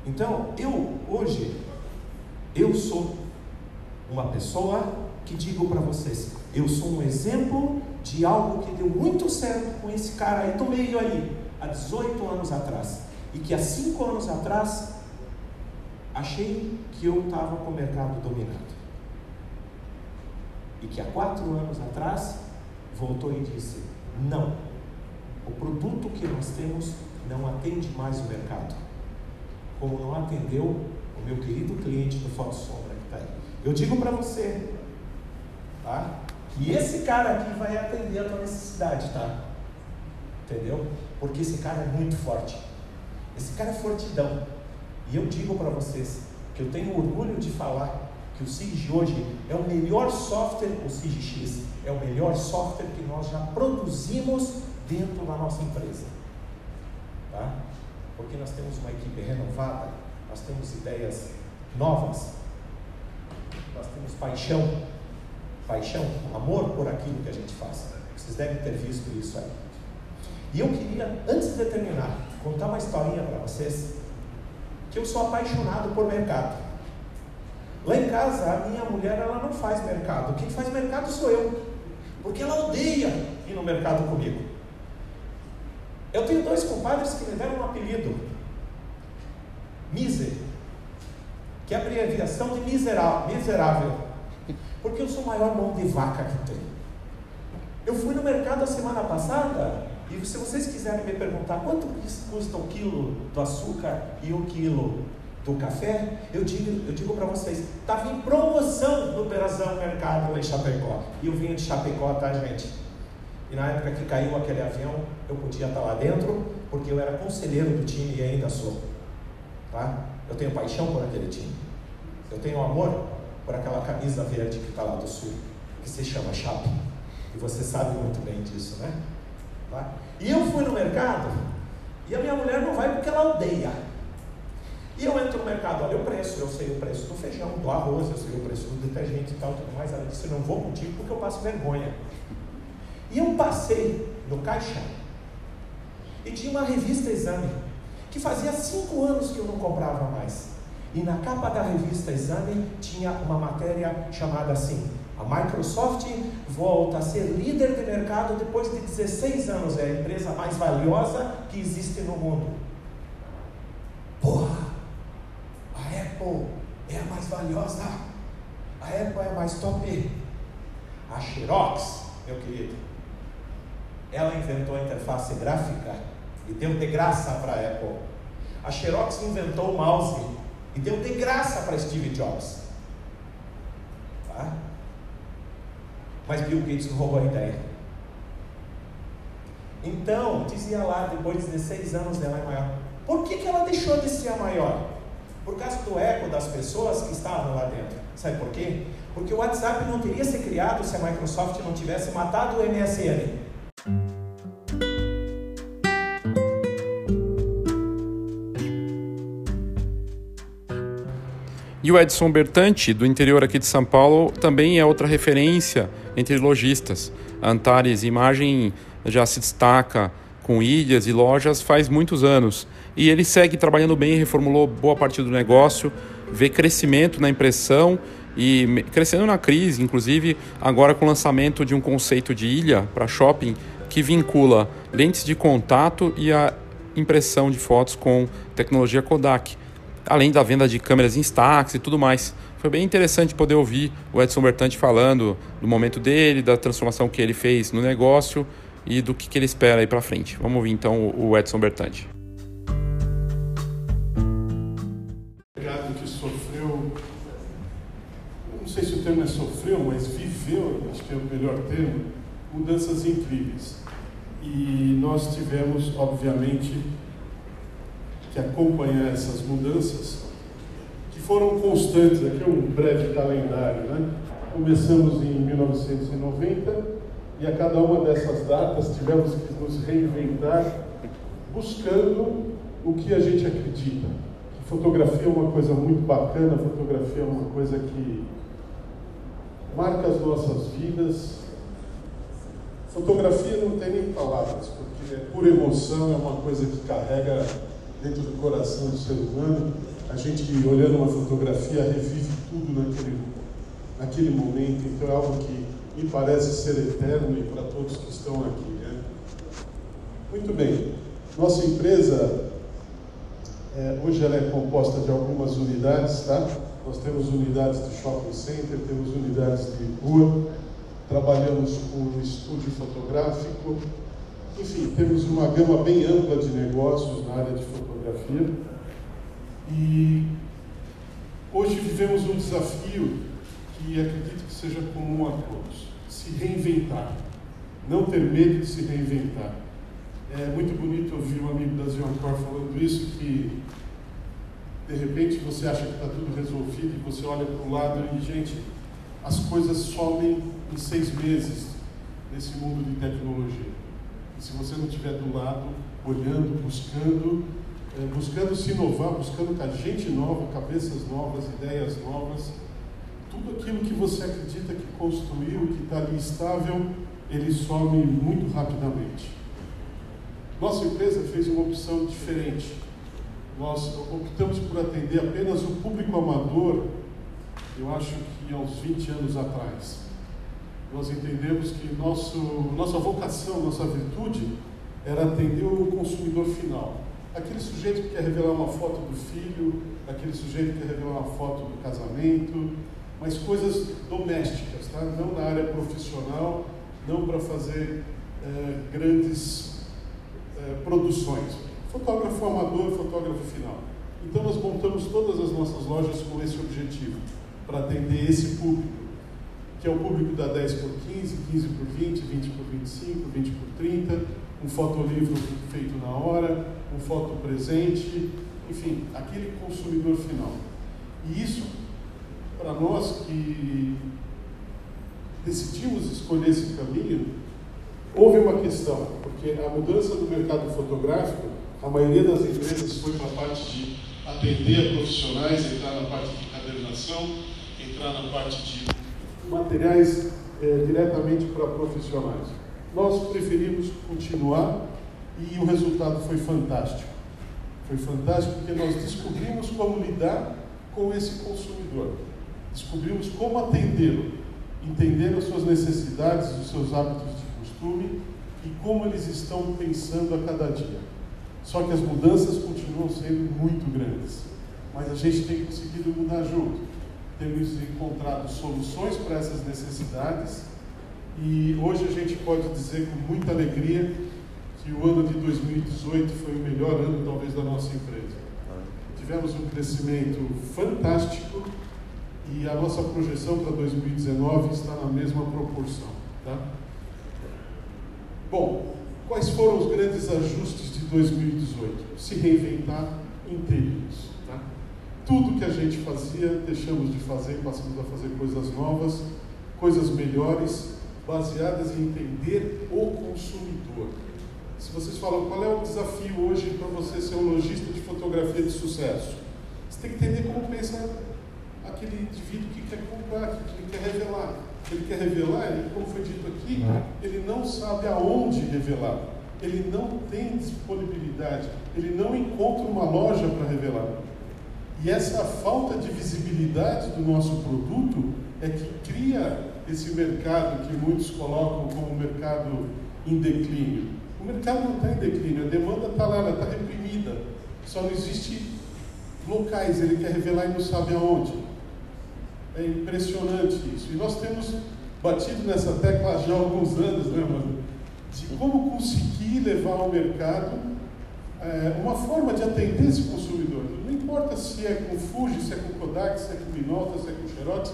Então, eu hoje, eu sou uma pessoa que digo para vocês, eu sou um exemplo de algo que deu muito certo com esse cara aí do meio aí, há 18 anos atrás. E que há 5 anos atrás achei que eu estava com o mercado dominado. E que há 4 anos atrás voltou e disse: não, o produto que nós temos não atende mais o mercado, como não atendeu o meu querido cliente do Foto Sombra que está aí. Eu digo para você, tá? que esse cara aqui vai atender a tua necessidade, tá? Entendeu? Porque esse cara é muito forte. Esse cara é fortidão. E eu digo para vocês que eu tenho orgulho de falar que o SIG hoje é o melhor software, o SIG-X é o melhor software que nós já produzimos dentro da nossa empresa. Tá? Porque nós temos uma equipe renovada, nós temos ideias novas, nós temos paixão, paixão, amor por aquilo que a gente faz. Vocês devem ter visto isso aí. E eu queria, antes de terminar, contar uma historinha para vocês, que eu sou apaixonado por mercado. Lá em casa, a minha mulher ela não faz mercado. Quem faz mercado sou eu. Porque ela odeia ir no mercado comigo. Eu tenho dois compadres que me deram um apelido. Miser. Que é abreviação de miserável. Porque eu sou o maior mão de vaca que tem. Eu fui no mercado a semana passada e se vocês quiserem me perguntar quanto custa o quilo do açúcar e o quilo do café, eu digo, eu digo para vocês, estava em promoção no Perazão Mercado em Chapecó. E eu vinha de Chapecó, tá gente? E na época que caiu aquele avião, eu podia estar lá dentro, porque eu era conselheiro do time e ainda sou. Tá? Eu tenho paixão por aquele time. Eu tenho amor por aquela camisa verde que está lá do sul, que se chama Chape. E você sabe muito bem disso, né? Tá? E eu fui no mercado, e a minha mulher não vai porque ela odeia. E eu entro no mercado, olha o preço, eu sei o preço do feijão, do arroz, eu sei o preço do detergente e tal, tudo mais. Ela disse, não vou contigo porque eu passo vergonha. E eu passei no caixa e tinha uma revista Exame, que fazia cinco anos que eu não comprava mais. E na capa da revista Exame tinha uma matéria chamada assim: a Microsoft volta a ser líder de mercado depois de 16 anos, é a empresa mais valiosa que existe no mundo. Porra! A Apple é a mais valiosa, a Apple é a mais top. A Xerox, meu querido, ela inventou a interface gráfica e deu de graça para a Apple. A Xerox inventou o mouse e deu de graça para Steve Jobs. Tá? Mas Bill Gates roubou a ideia. Então, dizia lá, depois de 16 anos ela é maior. Por que, que ela deixou de ser a maior? Por causa do eco das pessoas que estavam lá dentro. Sabe por quê? Porque o WhatsApp não teria sido criado se a Microsoft não tivesse matado o MSN. E o Edson Bertante, do interior aqui de São Paulo, também é outra referência entre lojistas. Antares Imagem já se destaca com ilhas e lojas faz muitos anos. E ele segue trabalhando bem, reformulou boa parte do negócio, vê crescimento na impressão e crescendo na crise, inclusive agora com o lançamento de um conceito de ilha para shopping que vincula lentes de contato e a impressão de fotos com tecnologia Kodak além da venda de câmeras Instax e tudo mais. Foi bem interessante poder ouvir o Edson Bertante falando do momento dele, da transformação que ele fez no negócio e do que, que ele espera aí para frente. Vamos ouvir então o Edson Bertante. Mercado que sofreu, não sei se o termo é sofreu, mas viveu, acho que é o melhor termo, mudanças incríveis. E nós tivemos, obviamente, que acompanhar essas mudanças, que foram constantes. Aqui é um breve calendário, né? Começamos em 1990 e a cada uma dessas datas tivemos que nos reinventar buscando o que a gente acredita. Que fotografia é uma coisa muito bacana, fotografia é uma coisa que marca as nossas vidas. Fotografia não tem nem palavras, porque é pura emoção, é uma coisa que carrega dentro do coração do ser humano. A gente, olhando uma fotografia, revive tudo naquele, naquele momento, então é algo que me parece ser eterno e para todos que estão aqui. Né? Muito bem, nossa empresa é, hoje ela é composta de algumas unidades, tá? Nós temos unidades de shopping center, temos unidades de rua, trabalhamos com estúdio fotográfico, enfim, temos uma gama bem ampla de negócios na área de fotografia. E hoje vivemos um desafio que acredito que seja comum a todos: se reinventar, não ter medo de se reinventar. É muito bonito ouvir um amigo da Zioncor falando isso, que de repente você acha que está tudo resolvido e você olha para o lado e, gente, as coisas somem em seis meses nesse mundo de tecnologia. Se você não estiver do lado, olhando, buscando, é, buscando se inovar, buscando gente nova, cabeças novas, ideias novas, tudo aquilo que você acredita que construiu, que está ali estável, ele some muito rapidamente. Nossa empresa fez uma opção diferente. Nós optamos por atender apenas o público amador, eu acho que há uns 20 anos atrás. Nós entendemos que nosso, nossa vocação, nossa virtude era atender o consumidor final. Aquele sujeito que quer revelar uma foto do filho, aquele sujeito que quer revelar uma foto do casamento, mas coisas domésticas, tá? não na área profissional, não para fazer é, grandes é, produções. Fotógrafo amador, fotógrafo final. Então nós montamos todas as nossas lojas com esse objetivo, para atender esse público, que é o público da 10 por 15, 15 por 20, 20 por 25, 20 por 30, um fotolivro feito na hora, um foto presente, enfim, aquele consumidor final. E isso para nós que decidimos escolher esse caminho, houve uma questão, porque a mudança do mercado fotográfico, a maioria das empresas foi para a parte de atender profissionais, entrar na parte de cadernação, entrar na parte de materiais é, diretamente para profissionais. Nós preferimos continuar e o resultado foi fantástico. Foi fantástico porque nós descobrimos como lidar com esse consumidor. Descobrimos como atendê-lo, entendendo as suas necessidades, os seus hábitos de costume e como eles estão pensando a cada dia. Só que as mudanças continuam sendo muito grandes, mas a gente tem conseguido mudar junto. Temos encontrado soluções para essas necessidades e hoje a gente pode dizer com muita alegria que o ano de 2018 foi o melhor ano, talvez, da nossa empresa. Tivemos um crescimento fantástico e a nossa projeção para 2019 está na mesma proporção. Tá? Bom, quais foram os grandes ajustes de 2018? Se reinventar inteiros. Tudo que a gente fazia, deixamos de fazer, passamos a fazer coisas novas, coisas melhores, baseadas em entender o consumidor. Se vocês falam qual é o desafio hoje para você ser um lojista de fotografia de sucesso, você tem que entender como pensa aquele indivíduo que quer comprar, que ele quer revelar. Ele quer revelar, ele, como foi dito aqui, ele não sabe aonde revelar. Ele não tem disponibilidade, ele não encontra uma loja para revelar. E essa falta de visibilidade do nosso produto é que cria esse mercado que muitos colocam como mercado em declínio. O mercado não está em declínio, a demanda está lá, está reprimida. Só não existe locais, ele quer revelar e não sabe aonde. É impressionante isso. E nós temos batido nessa tecla já há alguns anos, né, mano? De como conseguir levar ao mercado é, uma forma de atender esse consumidor. Importa se é com Fuji, se é com Kodak, se é com Minolta, se é com Xerox,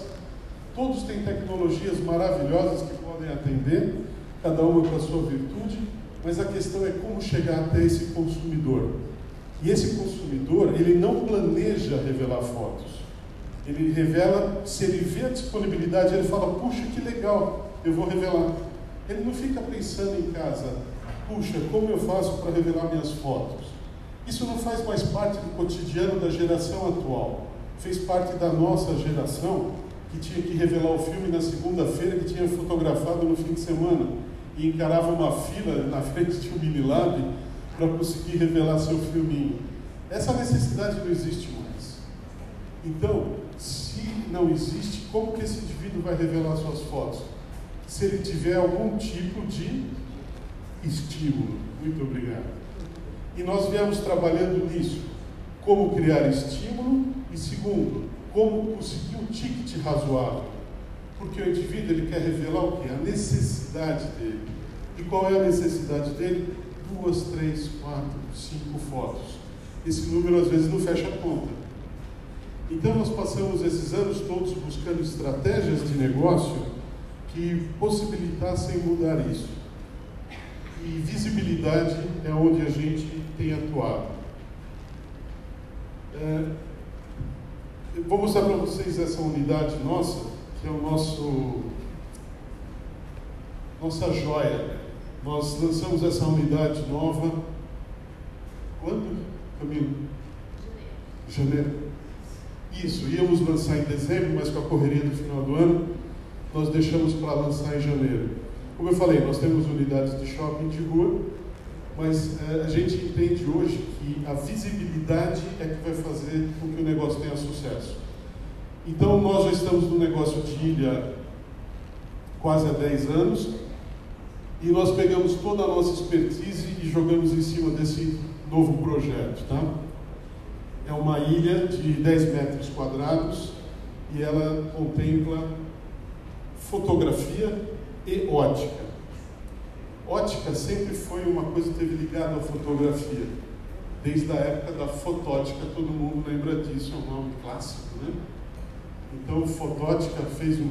todos têm tecnologias maravilhosas que podem atender, cada uma com a sua virtude, mas a questão é como chegar até esse consumidor. E esse consumidor, ele não planeja revelar fotos. Ele revela, se ele vê a disponibilidade, ele fala, puxa, que legal, eu vou revelar. Ele não fica pensando em casa, puxa, como eu faço para revelar minhas fotos? Isso não faz mais parte do cotidiano da geração atual. Fez parte da nossa geração que tinha que revelar o filme na segunda-feira, que tinha fotografado no fim de semana e encarava uma fila na frente de um Minilab para conseguir revelar seu filminho. Essa necessidade não existe mais. Então, se não existe, como que esse indivíduo vai revelar suas fotos? Se ele tiver algum tipo de estímulo. Muito obrigado. E nós viemos trabalhando nisso. Como criar estímulo e segundo, como conseguir um ticket razoável. Porque o indivíduo ele quer revelar o que? A necessidade dele. E qual é a necessidade dele? Duas, três, quatro, cinco fotos. Esse número às vezes não fecha a conta. Então nós passamos esses anos todos buscando estratégias de negócio que possibilitassem mudar isso. E visibilidade é onde a gente tem atuado. É, vou mostrar para vocês essa unidade nossa, que é o nosso nossa joia. Nós lançamos essa unidade nova quando, Camilo? Janeiro. Isso, íamos lançar em dezembro, mas com a correria do final do ano, nós deixamos para lançar em janeiro. Como eu falei, nós temos unidades de shopping de rua, mas é, a gente entende hoje que a visibilidade é que vai fazer com que o negócio tenha sucesso. Então, nós já estamos no negócio de ilha quase há 10 anos e nós pegamos toda a nossa expertise e jogamos em cima desse novo projeto. Tá? É uma ilha de 10 metros quadrados e ela contempla fotografia e ótica. Ótica sempre foi uma coisa que teve ligada à fotografia. Desde a época da fotótica, todo mundo lembra disso, é um nome clássico, né? Então, Fotótica fez um,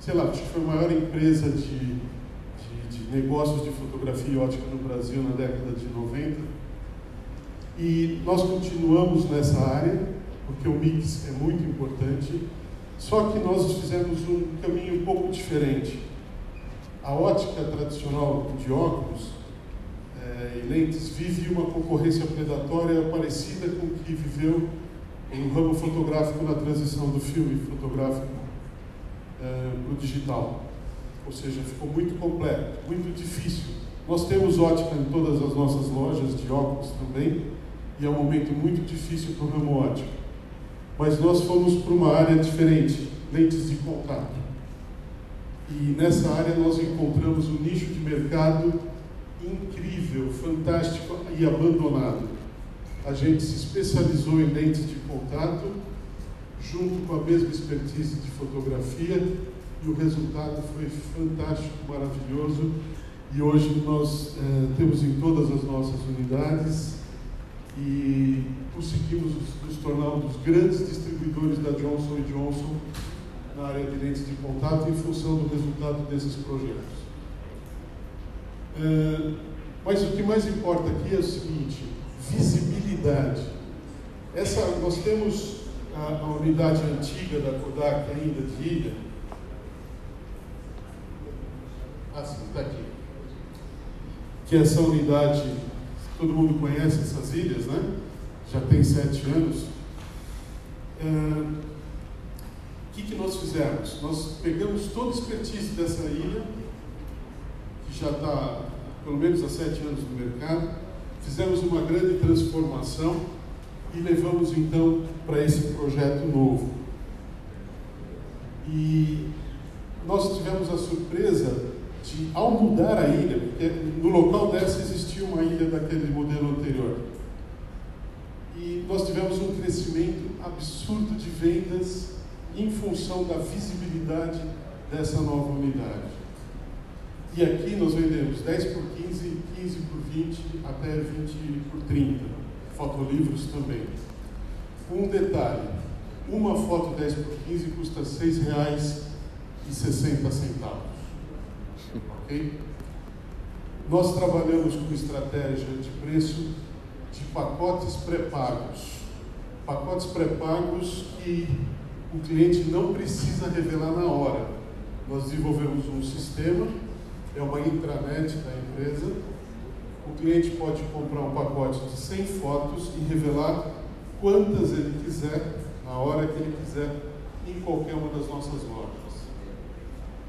sei lá, acho que foi a maior empresa de, de, de negócios de fotografia e ótica no Brasil na década de 90. E nós continuamos nessa área, porque o mix é muito importante, só que nós fizemos um caminho um pouco diferente a ótica tradicional de óculos é, e lentes vive uma concorrência predatória parecida com o que viveu no ramo fotográfico na transição do filme fotográfico é, para o digital. Ou seja, ficou muito completo, muito difícil. Nós temos ótica em todas as nossas lojas de óculos também, e é um momento muito difícil para o ramo ótico. Mas nós fomos para uma área diferente, lentes de contato. E nessa área nós encontramos um nicho de mercado incrível, fantástico e abandonado. A gente se especializou em lentes de contato, junto com a mesma expertise de fotografia, e o resultado foi fantástico, maravilhoso. E hoje nós eh, temos em todas as nossas unidades e conseguimos nos tornar um dos grandes distribuidores da Johnson Johnson na área de lentes de contato em função do resultado desses projetos. É, mas o que mais importa aqui é o seguinte: visibilidade. Essa, nós temos a, a unidade antiga da Kodak ainda de ilha. Ah, sim, está aqui. Que essa unidade, todo mundo conhece essas ilhas, né? Já tem sete anos. É, o que, que nós fizemos? Nós pegamos toda a expertise dessa ilha, que já está pelo menos há sete anos no mercado, fizemos uma grande transformação e levamos então para esse projeto novo. E nós tivemos a surpresa de, ao mudar a ilha, porque no local dessa existia uma ilha daquele modelo anterior, e nós tivemos um crescimento absurdo de vendas em função da visibilidade dessa nova unidade. E aqui nós vendemos 10 por 15, 15 por 20, até 20 por 30. Fotolivros também. Um detalhe, uma foto 10 por 15 custa R$ 6,60. Ok? Nós trabalhamos com estratégia de preço de pacotes pré-pagos. Pacotes pré-pagos que o cliente não precisa revelar na hora. Nós desenvolvemos um sistema, é uma intranet da empresa. O cliente pode comprar um pacote de 100 fotos e revelar quantas ele quiser, na hora que ele quiser, em qualquer uma das nossas lojas.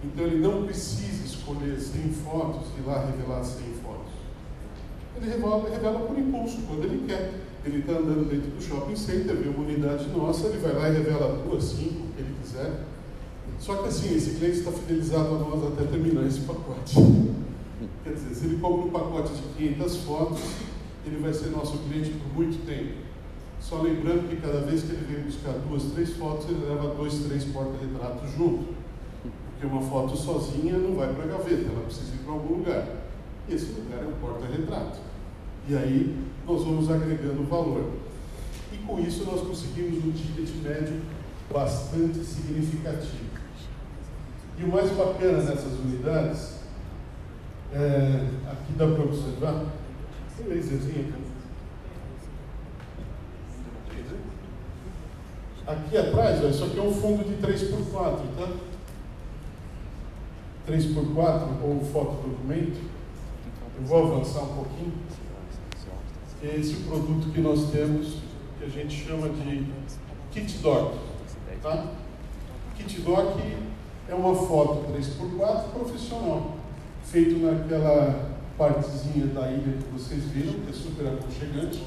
Então ele não precisa escolher 100 fotos e ir lá revelar 100 fotos. Ele revela, revela por impulso, quando ele quer. Ele está andando dentro do shopping center, vê uma unidade nossa, ele vai lá e revela duas, cinco, o que ele quiser. Só que assim, esse cliente está fidelizado a nós até terminar esse pacote. Quer dizer, se ele compra um pacote de 500 fotos, ele vai ser nosso cliente por muito tempo. Só lembrando que cada vez que ele vem buscar duas, três fotos, ele leva dois, três porta-retratos junto. Porque uma foto sozinha não vai para a gaveta, ela precisa ir para algum lugar. E esse lugar é um porta-retrato. E aí nós vamos agregando valor. E com isso nós conseguimos um ticket médio bastante significativo. E o mais bacana dessas unidades, é, aqui dá para observar, tem laserzinho aqui. Aqui atrás, ó, isso aqui é um fundo de 3x4, tá? 3x4 ou fotodocumento. Eu vou avançar um pouquinho. É esse produto que nós temos, que a gente chama de Kit Doc. Tá? Kit Doc é uma foto 3x4 profissional, feito naquela partezinha da ilha que vocês viram, que é super aconchegante.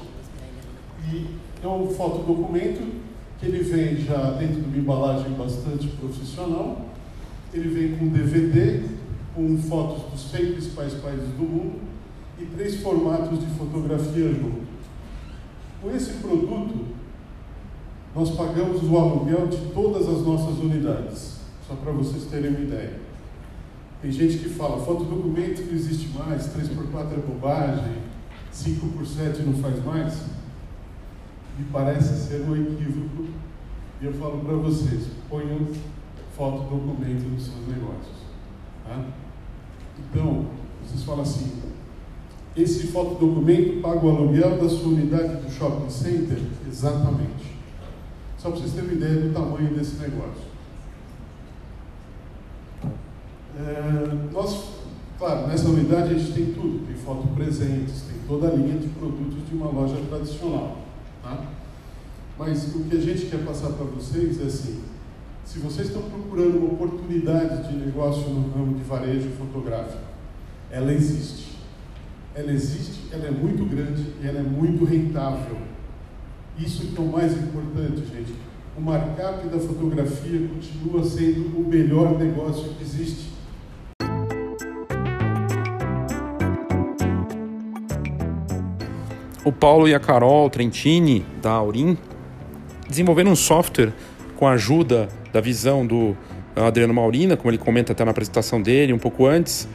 E é um fotodocumento que ele vem já dentro de uma embalagem bastante profissional. Ele vem com DVD, com fotos dos 100 principais países do mundo e três formatos de fotografia junto. Com esse produto, nós pagamos o aluguel de todas as nossas unidades, só para vocês terem uma ideia. Tem gente que fala, fotodocumento não existe mais, 3x4 é bobagem, 5 por 7 não faz mais. Me parece ser um equívoco. E eu falo para vocês, ponham fotodocumento nos seus negócios. Tá? Então, vocês falam assim, esse fotodocumento paga o aluguel da sua unidade do shopping center? Exatamente. Só para vocês terem uma ideia do tamanho desse negócio. É, nós, claro, nessa unidade a gente tem tudo, tem foto presentes, tem toda a linha de produtos de uma loja tradicional. Tá? Mas o que a gente quer passar para vocês é assim, se vocês estão procurando uma oportunidade de negócio no ramo de varejo fotográfico, ela existe. Ela existe, ela é muito grande e ela é muito rentável. Isso que é o mais importante, gente. O markup da fotografia continua sendo o melhor negócio que existe. O Paulo e a Carol Trentini, da Aurim, desenvolveram um software com a ajuda da visão do Adriano Maurina, como ele comenta até na apresentação dele, um pouco antes,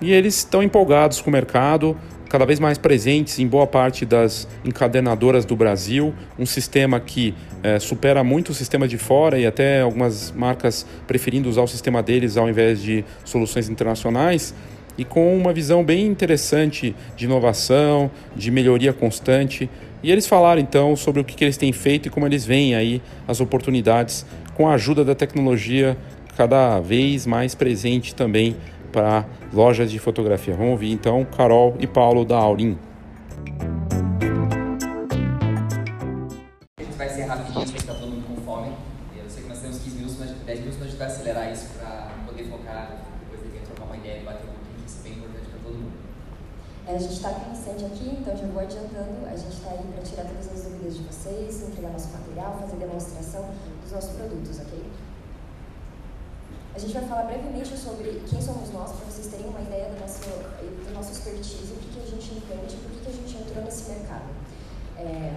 e eles estão empolgados com o mercado, cada vez mais presentes em boa parte das encadernadoras do Brasil, um sistema que é, supera muito o sistema de fora e até algumas marcas preferindo usar o sistema deles ao invés de soluções internacionais. E com uma visão bem interessante de inovação, de melhoria constante. E eles falaram então sobre o que, eles têm feito e como eles veem aí as oportunidades com a ajuda da tecnologia cada vez mais presente também para lojas de fotografia. Vamos ouvir então Carol e Paulo da Aurim. A gente está com stand aqui, então já vou adiantando. A gente está aí para tirar todas as dúvidas de vocês, entregar nosso material, fazer demonstração dos nossos produtos, ok? A gente vai falar brevemente sobre quem somos nós, para vocês terem uma ideia do nosso, do nosso expertise, o que, que a gente entende, por que, que a gente entrou nesse mercado. É,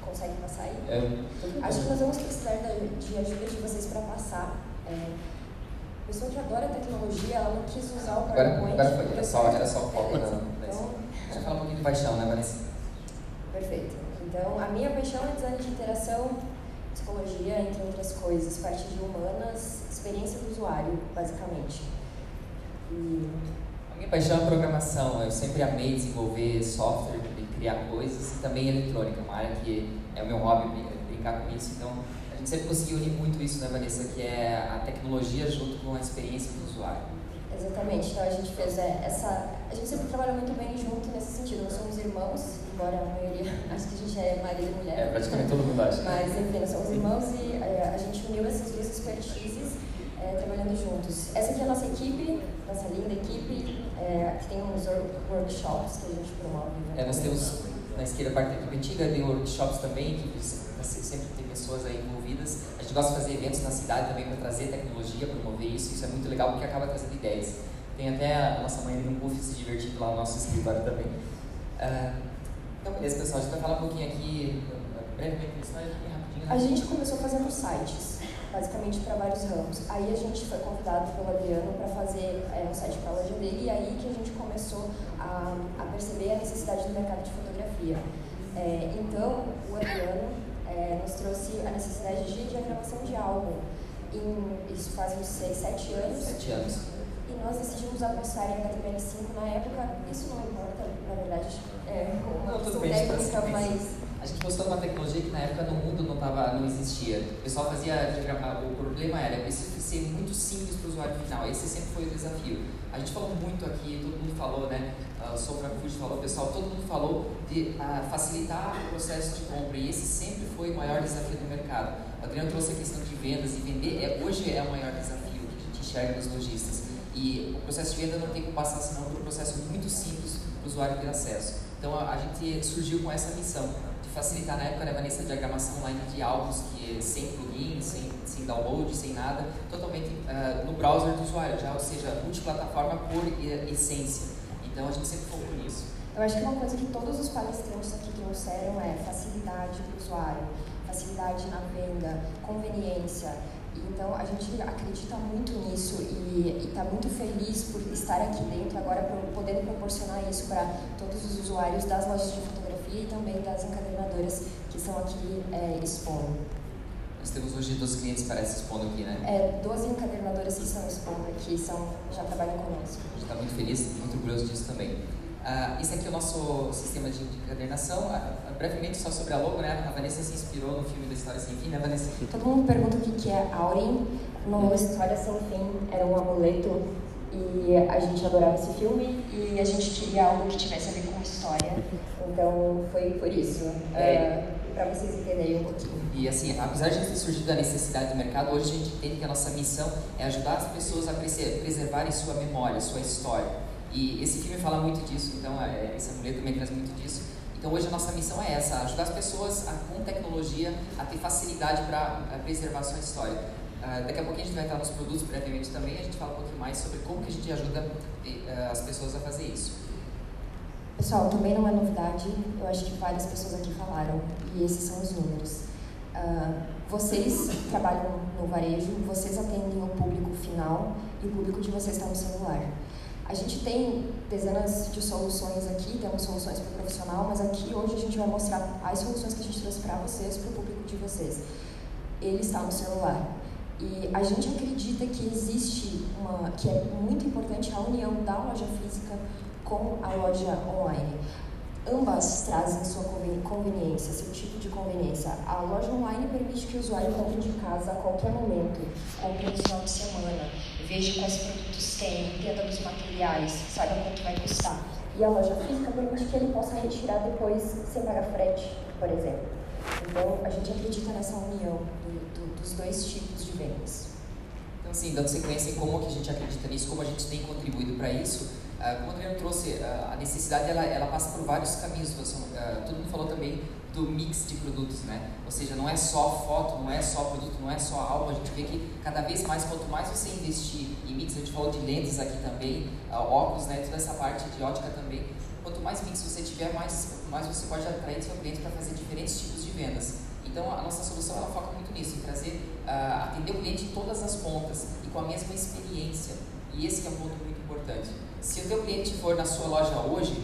consegue passar aí? É. Acho que nós vamos precisar de ajuda de vocês para passar. É, a pessoa que adora tecnologia, ela não quis usar o PowerPoint. Agora, agora foi, era só, era só foco da. Então, Deixa eu falar um pouquinho de paixão, né, Vanessa? Perfeito. Então, a minha paixão é design de interação, psicologia, entre outras coisas, parte de humanas, experiência do usuário, basicamente. E... A minha paixão é programação. Eu sempre amei desenvolver software e criar coisas, e também eletrônica, uma área que é o meu hobby brincar com isso. Então, gente sempre conseguiu unir muito isso, né, Vanessa? Que é a tecnologia junto com a experiência do usuário. Exatamente. Então a gente fez é, essa. A gente sempre trabalha muito bem junto nesse sentido. Nós somos irmãos, embora a maioria acho que a gente é marido e mulher. É, praticamente todo mundo acha. Mas enfim, nós somos irmãos e é, a gente uniu essas duas expertises é, trabalhando juntos. Essa aqui é a nossa equipe, nossa linda equipe, é, que tem uns workshops que a gente promove. É, nós temos na esquerda a parte da equipe antiga, tem workshops também, que pessoas aí envolvidas. A gente gosta de fazer eventos na cidade também para trazer tecnologia, promover isso. Isso é muito legal porque acaba trazendo ideias. Tem até a nossa mãe um buff se divertindo lá no nosso escritório também. Uh, então, beleza, pessoal. A gente vai falar um pouquinho aqui, brevemente, bem rapidinho. Né? A gente começou fazendo sites, basicamente para vários ramos. Aí a gente foi convidado pelo Adriano para fazer é, um site para a loja dele e aí que a gente começou a, a perceber a necessidade do mercado de fotografia. É, então, o Adriano é, nos trouxe a necessidade de diagramação de álbum. Em, isso faz uns 6, 7 anos. 7 anos. E nós decidimos apostar em HTML5 na época. Isso não importa, na verdade, é uma questão técnica, mas a gente postou uma tecnologia que na época no mundo não, tava, não existia. O pessoal fazia, o problema era, precisa ser muito simples para o usuário final. Esse sempre foi o desafio. A gente falou muito aqui, todo mundo falou, né? O Sofra Fuji falou, pessoal, todo mundo falou de uh, facilitar o processo de compra e esse sempre foi o maior desafio do mercado. O Adriano trouxe a questão de vendas e vender é, hoje é o maior desafio que a gente enxerga dos lojistas. E o processo de venda não tem como passar senão por um processo muito simples para o usuário ter acesso. Então a, a gente surgiu com essa missão facilitar na época né, Vanessa, a diagramação online de álbuns que sem plugin, sem, sem download, sem nada, totalmente uh, no browser do usuário, já, ou seja, multiplataforma por essência. Então a gente sempre focou nisso. Eu acho que uma coisa que todos os palestrantes aqui trouxeram é facilidade para o usuário, facilidade na venda, conveniência. Então a gente acredita muito nisso e está muito feliz por estar aqui dentro agora, podendo proporcionar isso para todos os usuários das lojas de fotografia e também das encadernadoras que estão aqui é, expondo. Nós temos hoje 12 clientes, parece, expondo aqui, né? É, 12 encadernadoras que estão expondo aqui, são, já trabalham conosco. A gente está muito feliz, muito orgulhoso disso também. Uh, esse aqui é o nosso sistema de encadernação. Uh, brevemente, só sobre a logo, né? A Vanessa se inspirou no filme da História Sem Fim, né, Vanessa? Todo mundo pergunta o que é Aurin. No História Sem Fim era um amuleto e a gente adorava esse filme e a gente queria algo que tivesse a ver com história. Então foi por isso, é. uh, para vocês entenderem um pouquinho. E assim, apesar de ter surgido a necessidade do mercado, hoje a gente entende que a nossa missão é ajudar as pessoas a preservarem sua memória, sua história. E esse filme fala muito disso, então é, esse amuleto também traz muito disso. Então hoje a nossa missão é essa, ajudar as pessoas a, com tecnologia a ter facilidade para preservar sua história. Uh, daqui a pouquinho a gente vai entrar nos produtos brevemente também, a gente fala um pouquinho mais sobre como que a gente ajuda uh, as pessoas a fazer isso. Pessoal, também não é novidade, eu acho que várias pessoas aqui falaram, e esses são os números. Uh, vocês trabalham no varejo, vocês atendem o público final e o público de vocês está no celular. A gente tem dezenas de soluções aqui, temos soluções para o profissional, mas aqui hoje a gente vai mostrar as soluções que a gente trouxe para vocês, para o público de vocês. Ele está no celular. E a gente acredita que existe uma, que é muito importante a união da loja física com a loja online. Ambas trazem sua conveniência, seu tipo de conveniência. A loja online permite que o usuário compre de casa a qualquer momento, compre no final de semana, veja quais produtos tem, entenda dos materiais, saiba quanto vai custar. E a loja física permite que ele possa retirar depois sem pagar frete, por exemplo. Então, a gente acredita nessa união do, do, dos dois tipos de vendas. Então, assim, dando sequência em como que a gente acredita nisso, como a gente tem contribuído para isso, como o Adriano trouxe, uh, a necessidade ela, ela passa por vários caminhos. Uh, todo mundo falou também do mix de produtos, né? Ou seja, não é só foto, não é só produto, não é só álbum. A gente vê que cada vez mais, quanto mais você investir em mix, a gente falou de lentes aqui também, óculos, né? Toda essa parte de ótica também quanto mais mix você tiver, mais, mais você pode atrair seu cliente para fazer diferentes tipos de vendas. Então, a nossa solução ela foca muito nisso, em trazer, uh, atender o cliente em todas as pontas e com a mesma experiência. E esse é um ponto muito importante. Se o teu cliente for na sua loja hoje,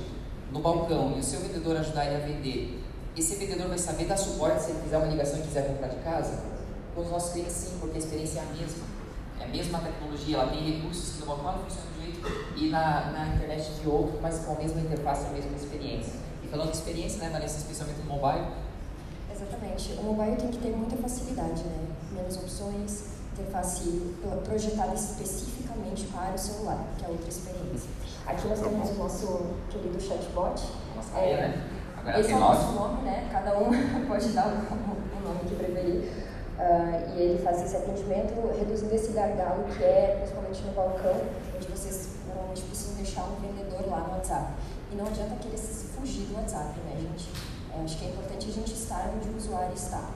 no balcão, e o seu vendedor ajudar ele a vender, esse vendedor vai saber dar suporte se ele fizer uma ligação e quiser comprar de casa? Com os nossos clientes, sim, porque a experiência é a mesma. É a mesma tecnologia, ela tem recursos que no balcão ela funciona de um jeito e na, na internet de outro, mas com a mesma interface, a mesma experiência. E falando de experiência, né, Vanessa, especialmente no mobile, Exatamente. O mobile tem que ter muita facilidade, né? Menos opções, interface projetada especificamente para o celular, que é outra experiência. Aqui nós temos o nosso querido chatbot. Nossa, é, né? Agora esse é o nosso nome, né? Cada um pode dar o, o nome que preferir. Uh, e ele faz esse atendimento reduzindo esse gargalo que é, principalmente no balcão, onde vocês normalmente precisam deixar um vendedor lá no WhatsApp. E não adianta querer fugir do WhatsApp, né, gente? É, acho que é importante a gente estar onde o usuário está.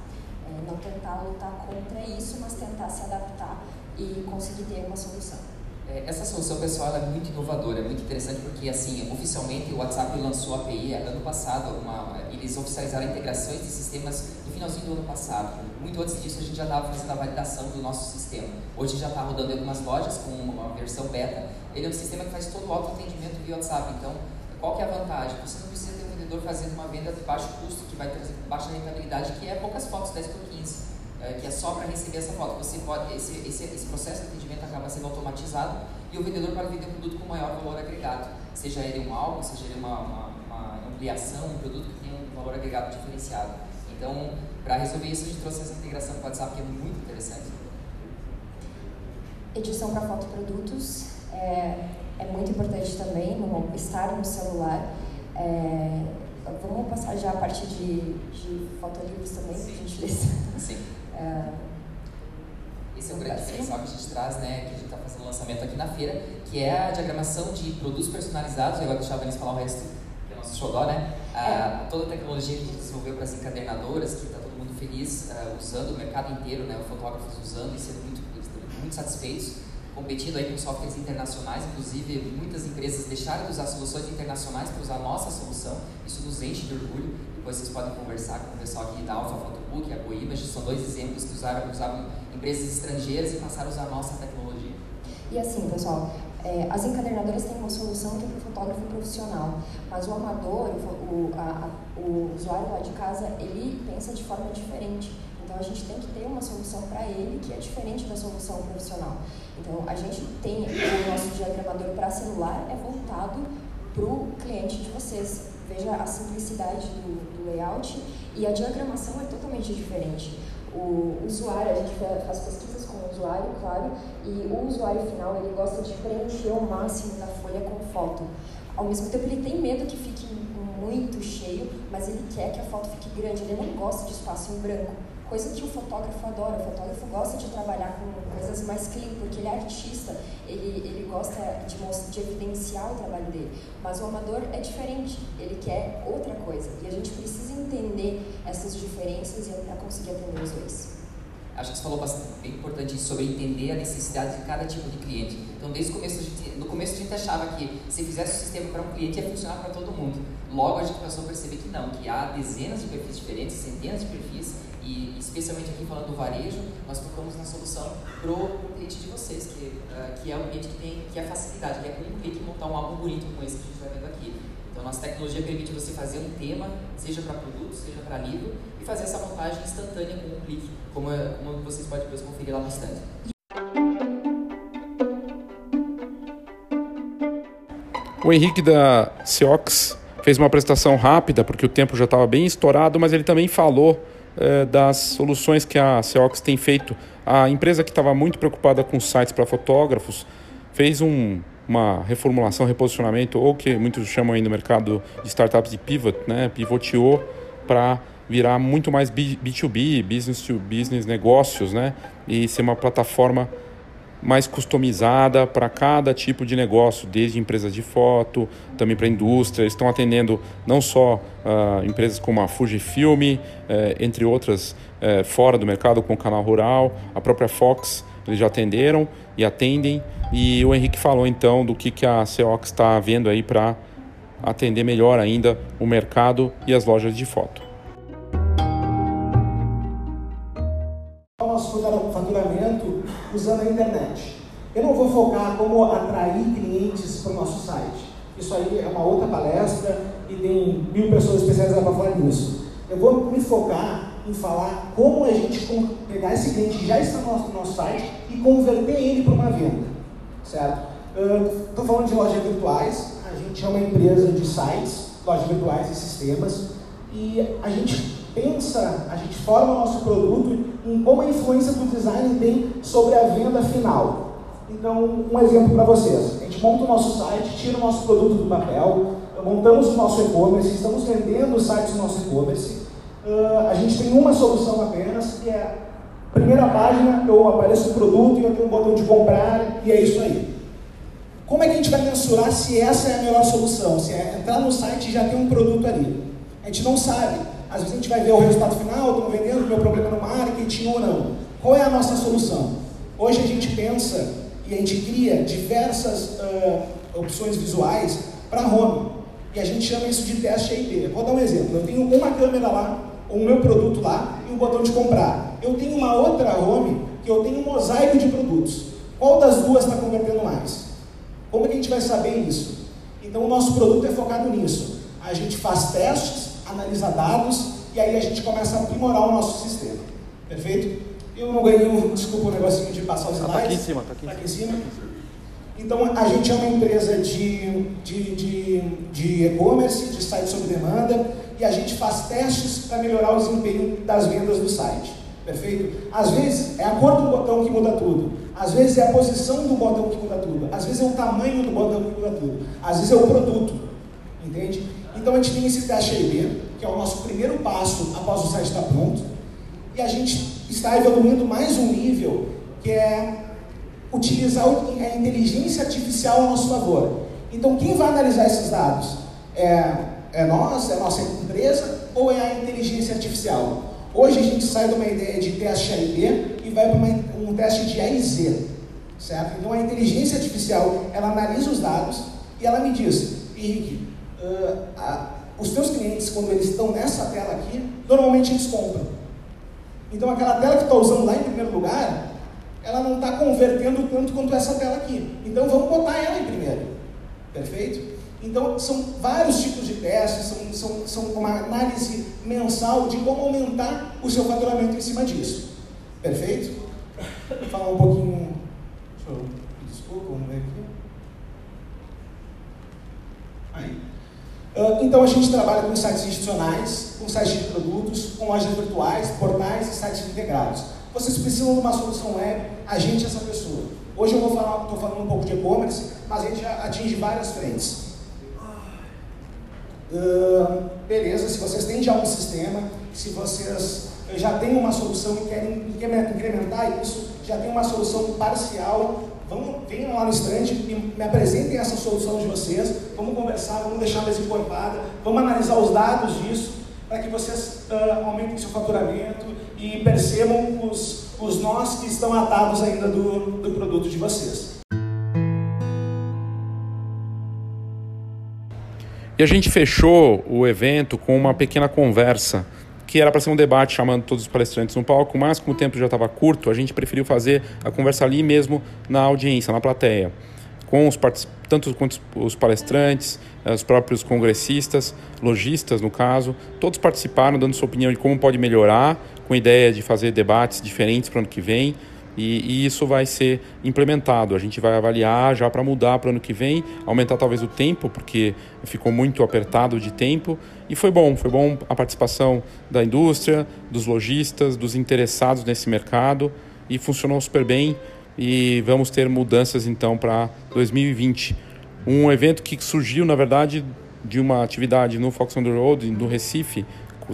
É, não tentar lutar contra isso, mas tentar se adaptar e conseguir ter uma solução. É, essa solução pessoal é muito inovadora, é muito interessante porque assim oficialmente o WhatsApp lançou a API ano passado, uma, eles oficializaram integrações de sistemas no finalzinho do ano passado. Muito antes disso a gente já estava fazendo a validação do nosso sistema. Hoje já está rodando em algumas lojas com uma versão beta. Ele é um sistema que faz todo o autoatendimento via WhatsApp. Então, qual que é a vantagem? Você não precisa ter um vendedor fazendo uma venda de baixo custo que vai trazer baixa rentabilidade, que é poucas fotos, 10 por 15 é, que é só para receber essa foto. Você pode, esse, esse, esse processo de atendimento acaba sendo automatizado e o vendedor pode vender um produto com maior valor agregado, seja ele um álbum, seja ele uma, uma, uma ampliação, um produto que tem um valor agregado diferenciado. Então, para resolver isso, a gente trouxe essa integração com o WhatsApp que é muito interessante. Edição para fotoprodutos é, é muito importante também, no, estar no celular. É, vamos passar já a parte de, de fotolivros também, por gentileza. Sim. É, esse é um grande diferencial que a gente traz, né, que a gente está fazendo lançamento aqui na feira, que é a diagramação de produtos personalizados. Eu vou deixar a Vanessa falar o resto, que é o nosso xodó, né? A, é. toda a tecnologia que a gente desenvolveu para as encadernadoras, que está todo mundo feliz uh, usando, o mercado inteiro, né, os fotógrafos usando e sendo muito, muito satisfeitos, competindo aí com softwares internacionais, inclusive muitas empresas deixaram de usar soluções internacionais para usar a nossa solução, isso nos enche de orgulho. Depois vocês podem conversar com o pessoal aqui da Alpha Photobook, a GoImage, são dois exemplos que usaram, usavam empresas estrangeiras e passaram a usar a nossa tecnologia. E assim, pessoal, é, as encadernadoras têm uma solução que é para o fotógrafo profissional, mas o amador, o, a, o usuário lá de casa, ele pensa de forma diferente. Então a gente tem que ter uma solução para ele que é diferente da solução profissional. Então a gente tem o nosso diagramador para celular é voltado para o cliente de vocês. Veja a simplicidade do, layout e a diagramação é totalmente diferente. O usuário, a gente faz pesquisas com o usuário, claro, e o usuário final ele gosta de preencher o máximo da folha com foto. Ao mesmo tempo ele tem medo que fique muito cheio, mas ele quer que a foto fique grande, ele não gosta de espaço em branco coisa que o fotógrafo adora. O fotógrafo gosta de trabalhar com coisas mais clean, porque ele é artista, ele, ele gosta de, de evidenciar o trabalho dele. Mas o amador é diferente, ele quer outra coisa. E a gente precisa entender essas diferenças para conseguir atender os dois. Acho que você falou bastante, bem importante sobre entender a necessidade de cada tipo de cliente. Então, desde o começo, gente, no começo a gente achava que se fizesse o sistema para um cliente ia funcionar para todo mundo. Logo a gente passou a perceber que não, que há dezenas de perfis diferentes, centenas de perfis, e especialmente aqui falando do varejo, nós focamos na solução para o cliente de vocês, que, uh, que é o cliente que tem que é a facilidade, que é com um clique montar um álbum bonito como esse que a gente está vendo aqui. Então, nossa tecnologia permite você fazer um tema, seja para produto, seja para livro, e fazer essa montagem instantânea com um clique, como, é, como vocês podem depois conferir lá no stand. O Henrique da Ciox fez uma apresentação rápida, porque o tempo já estava bem estourado, mas ele também falou das soluções que a Ceox tem feito. A empresa que estava muito preocupada com sites para fotógrafos fez um, uma reformulação, reposicionamento, ou que muitos chamam aí no mercado de startups de pivot, né? pivoteou para virar muito mais B2B, business to business, negócios, né? e ser uma plataforma mais customizada para cada tipo de negócio, desde empresas de foto, também para indústria. Eles estão atendendo não só uh, empresas como a Fujifilm, uh, entre outras uh, fora do mercado, com o canal rural, a própria Fox, eles já atenderam e atendem. E o Henrique falou então do que, que a Ceox está vendo aí para atender melhor ainda o mercado e as lojas de foto. Eu não vou focar como atrair clientes para o nosso site. Isso aí é uma outra palestra e tem mil pessoas especializadas para falar nisso. Eu vou me focar em falar como a gente pegar esse cliente que já está no nosso, no nosso site e converter ele para uma venda, certo? Estou uh, falando de lojas virtuais, a gente é uma empresa de sites, lojas virtuais e sistemas, e a gente pensa, a gente forma o nosso produto em como a influência do design tem sobre a venda final. Então, um exemplo para vocês. A gente monta o nosso site, tira o nosso produto do papel, montamos o nosso e-commerce, estamos vendendo sites do nosso e-commerce. Uh, a gente tem uma solução apenas, que é a primeira página, eu apareço o produto e eu tenho um botão de comprar e é isso aí. Como é que a gente vai mensurar se essa é a melhor solução? Se é entrar no site e já tem um produto ali? A gente não sabe. Às vezes a gente vai ver o resultado final, estou vendendo, meu problema no marketing ou não. Qual é a nossa solução? Hoje a gente pensa e a gente cria diversas uh, opções visuais para home. E a gente chama isso de teste A/B. Vou dar um exemplo. Eu tenho uma câmera lá, o meu produto lá e um botão de comprar. Eu tenho uma outra home que eu tenho um mosaico de produtos. Qual das duas está convertendo mais? Como é que a gente vai saber isso? Então o nosso produto é focado nisso. A gente faz testes, analisa dados e aí a gente começa a aprimorar o nosso sistema. Perfeito? Eu não ganhei, um, desculpa o negocinho de passar os slides. Está aqui em cima, está aqui, tá aqui em cima. Então, a gente é uma empresa de, de, de, de e-commerce, de site sob demanda, e a gente faz testes para melhorar o desempenho das vendas do site. Perfeito? Às vezes é a cor do botão que muda tudo. Às vezes é a posição do botão que muda tudo. Às vezes é o tamanho do botão que muda tudo. Às vezes é o produto. Entende? Então a gente tem esse teste AB, que é o nosso primeiro passo após o site estar pronto. E a gente está evoluindo mais um nível, que é utilizar a inteligência artificial a nosso favor. Então, quem vai analisar esses dados? É, é nós, é nossa empresa ou é a inteligência artificial? Hoje a gente sai de uma ideia de teste A e vai para um teste de A e Z, certo? Então a inteligência artificial, ela analisa os dados e ela me diz, Henrique, uh, uh, os teus clientes, quando eles estão nessa tela aqui, normalmente eles compram. Então aquela tela que está usando lá em primeiro lugar, ela não está convertendo tanto quanto essa tela aqui. Então vamos botar ela em primeiro. Perfeito? Então são vários tipos de testes, são, são, são uma análise mensal de como aumentar o seu faturamento em cima disso. Perfeito? Vou falar um pouquinho. Deixa eu. Desculpa, vamos ver aqui. Aí. Ah, então a gente trabalha com sites institucionais, com sites de produtos, com lojas virtuais, portais e sites integrados. Vocês precisam de uma solução web, a gente é essa pessoa. Hoje eu vou falar, estou falando um pouco de e-commerce, mas a gente atinge várias frentes. Uh, beleza, se vocês têm já um sistema, se vocês já têm uma solução e querem incrementar isso, já tem uma solução parcial, vamos, venham lá no stand e me apresentem essa solução de vocês, vamos conversar, vamos deixar mais encorpada, vamos analisar os dados disso, para que vocês uh, aumentem seu faturamento e percebam os, os nós que estão atados ainda do, do produto de vocês. E a gente fechou o evento com uma pequena conversa, que era para ser um debate chamando todos os palestrantes no palco, mas como o tempo já estava curto, a gente preferiu fazer a conversa ali mesmo na audiência, na plateia, com os tanto quanto os palestrantes, eh, os próprios congressistas, lojistas no caso, todos participaram dando sua opinião de como pode melhorar, com ideia de fazer debates diferentes para o ano que vem. E, e, isso vai ser implementado. A gente vai avaliar já para mudar para o ano que vem, aumentar talvez o tempo, porque ficou muito apertado de tempo. E foi bom, foi bom a participação da indústria, dos lojistas, dos interessados nesse mercado e funcionou super bem. E vamos ter mudanças então para 2020. Um evento que surgiu, na verdade, de uma atividade no Fox on the Road, no Recife,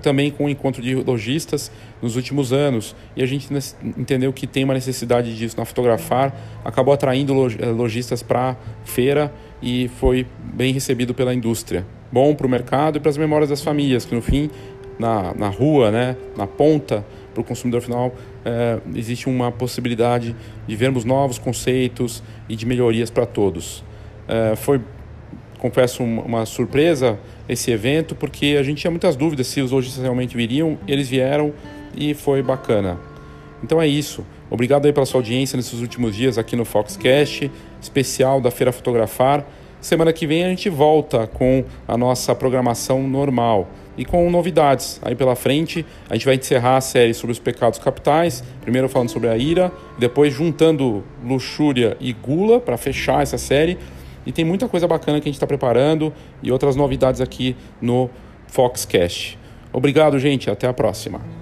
também com o encontro de lojistas nos últimos anos e a gente entendeu que tem uma necessidade disso na fotografar acabou atraindo eh, lojistas para feira e foi bem recebido pela indústria bom para o mercado e para as memórias das famílias que no fim na, na rua né na ponta para o consumidor final é, existe uma possibilidade de vermos novos conceitos e de melhorias para todos é, foi confesso, uma surpresa esse evento, porque a gente tinha muitas dúvidas se os lojistas realmente viriam, eles vieram e foi bacana. Então é isso. Obrigado aí pela sua audiência nesses últimos dias aqui no Foxcast, especial da Feira Fotografar. Semana que vem a gente volta com a nossa programação normal e com novidades. Aí pela frente a gente vai encerrar a série sobre os pecados capitais, primeiro falando sobre a ira, depois juntando luxúria e gula para fechar essa série. E tem muita coisa bacana que a gente está preparando e outras novidades aqui no Foxcast. Obrigado, gente. Até a próxima.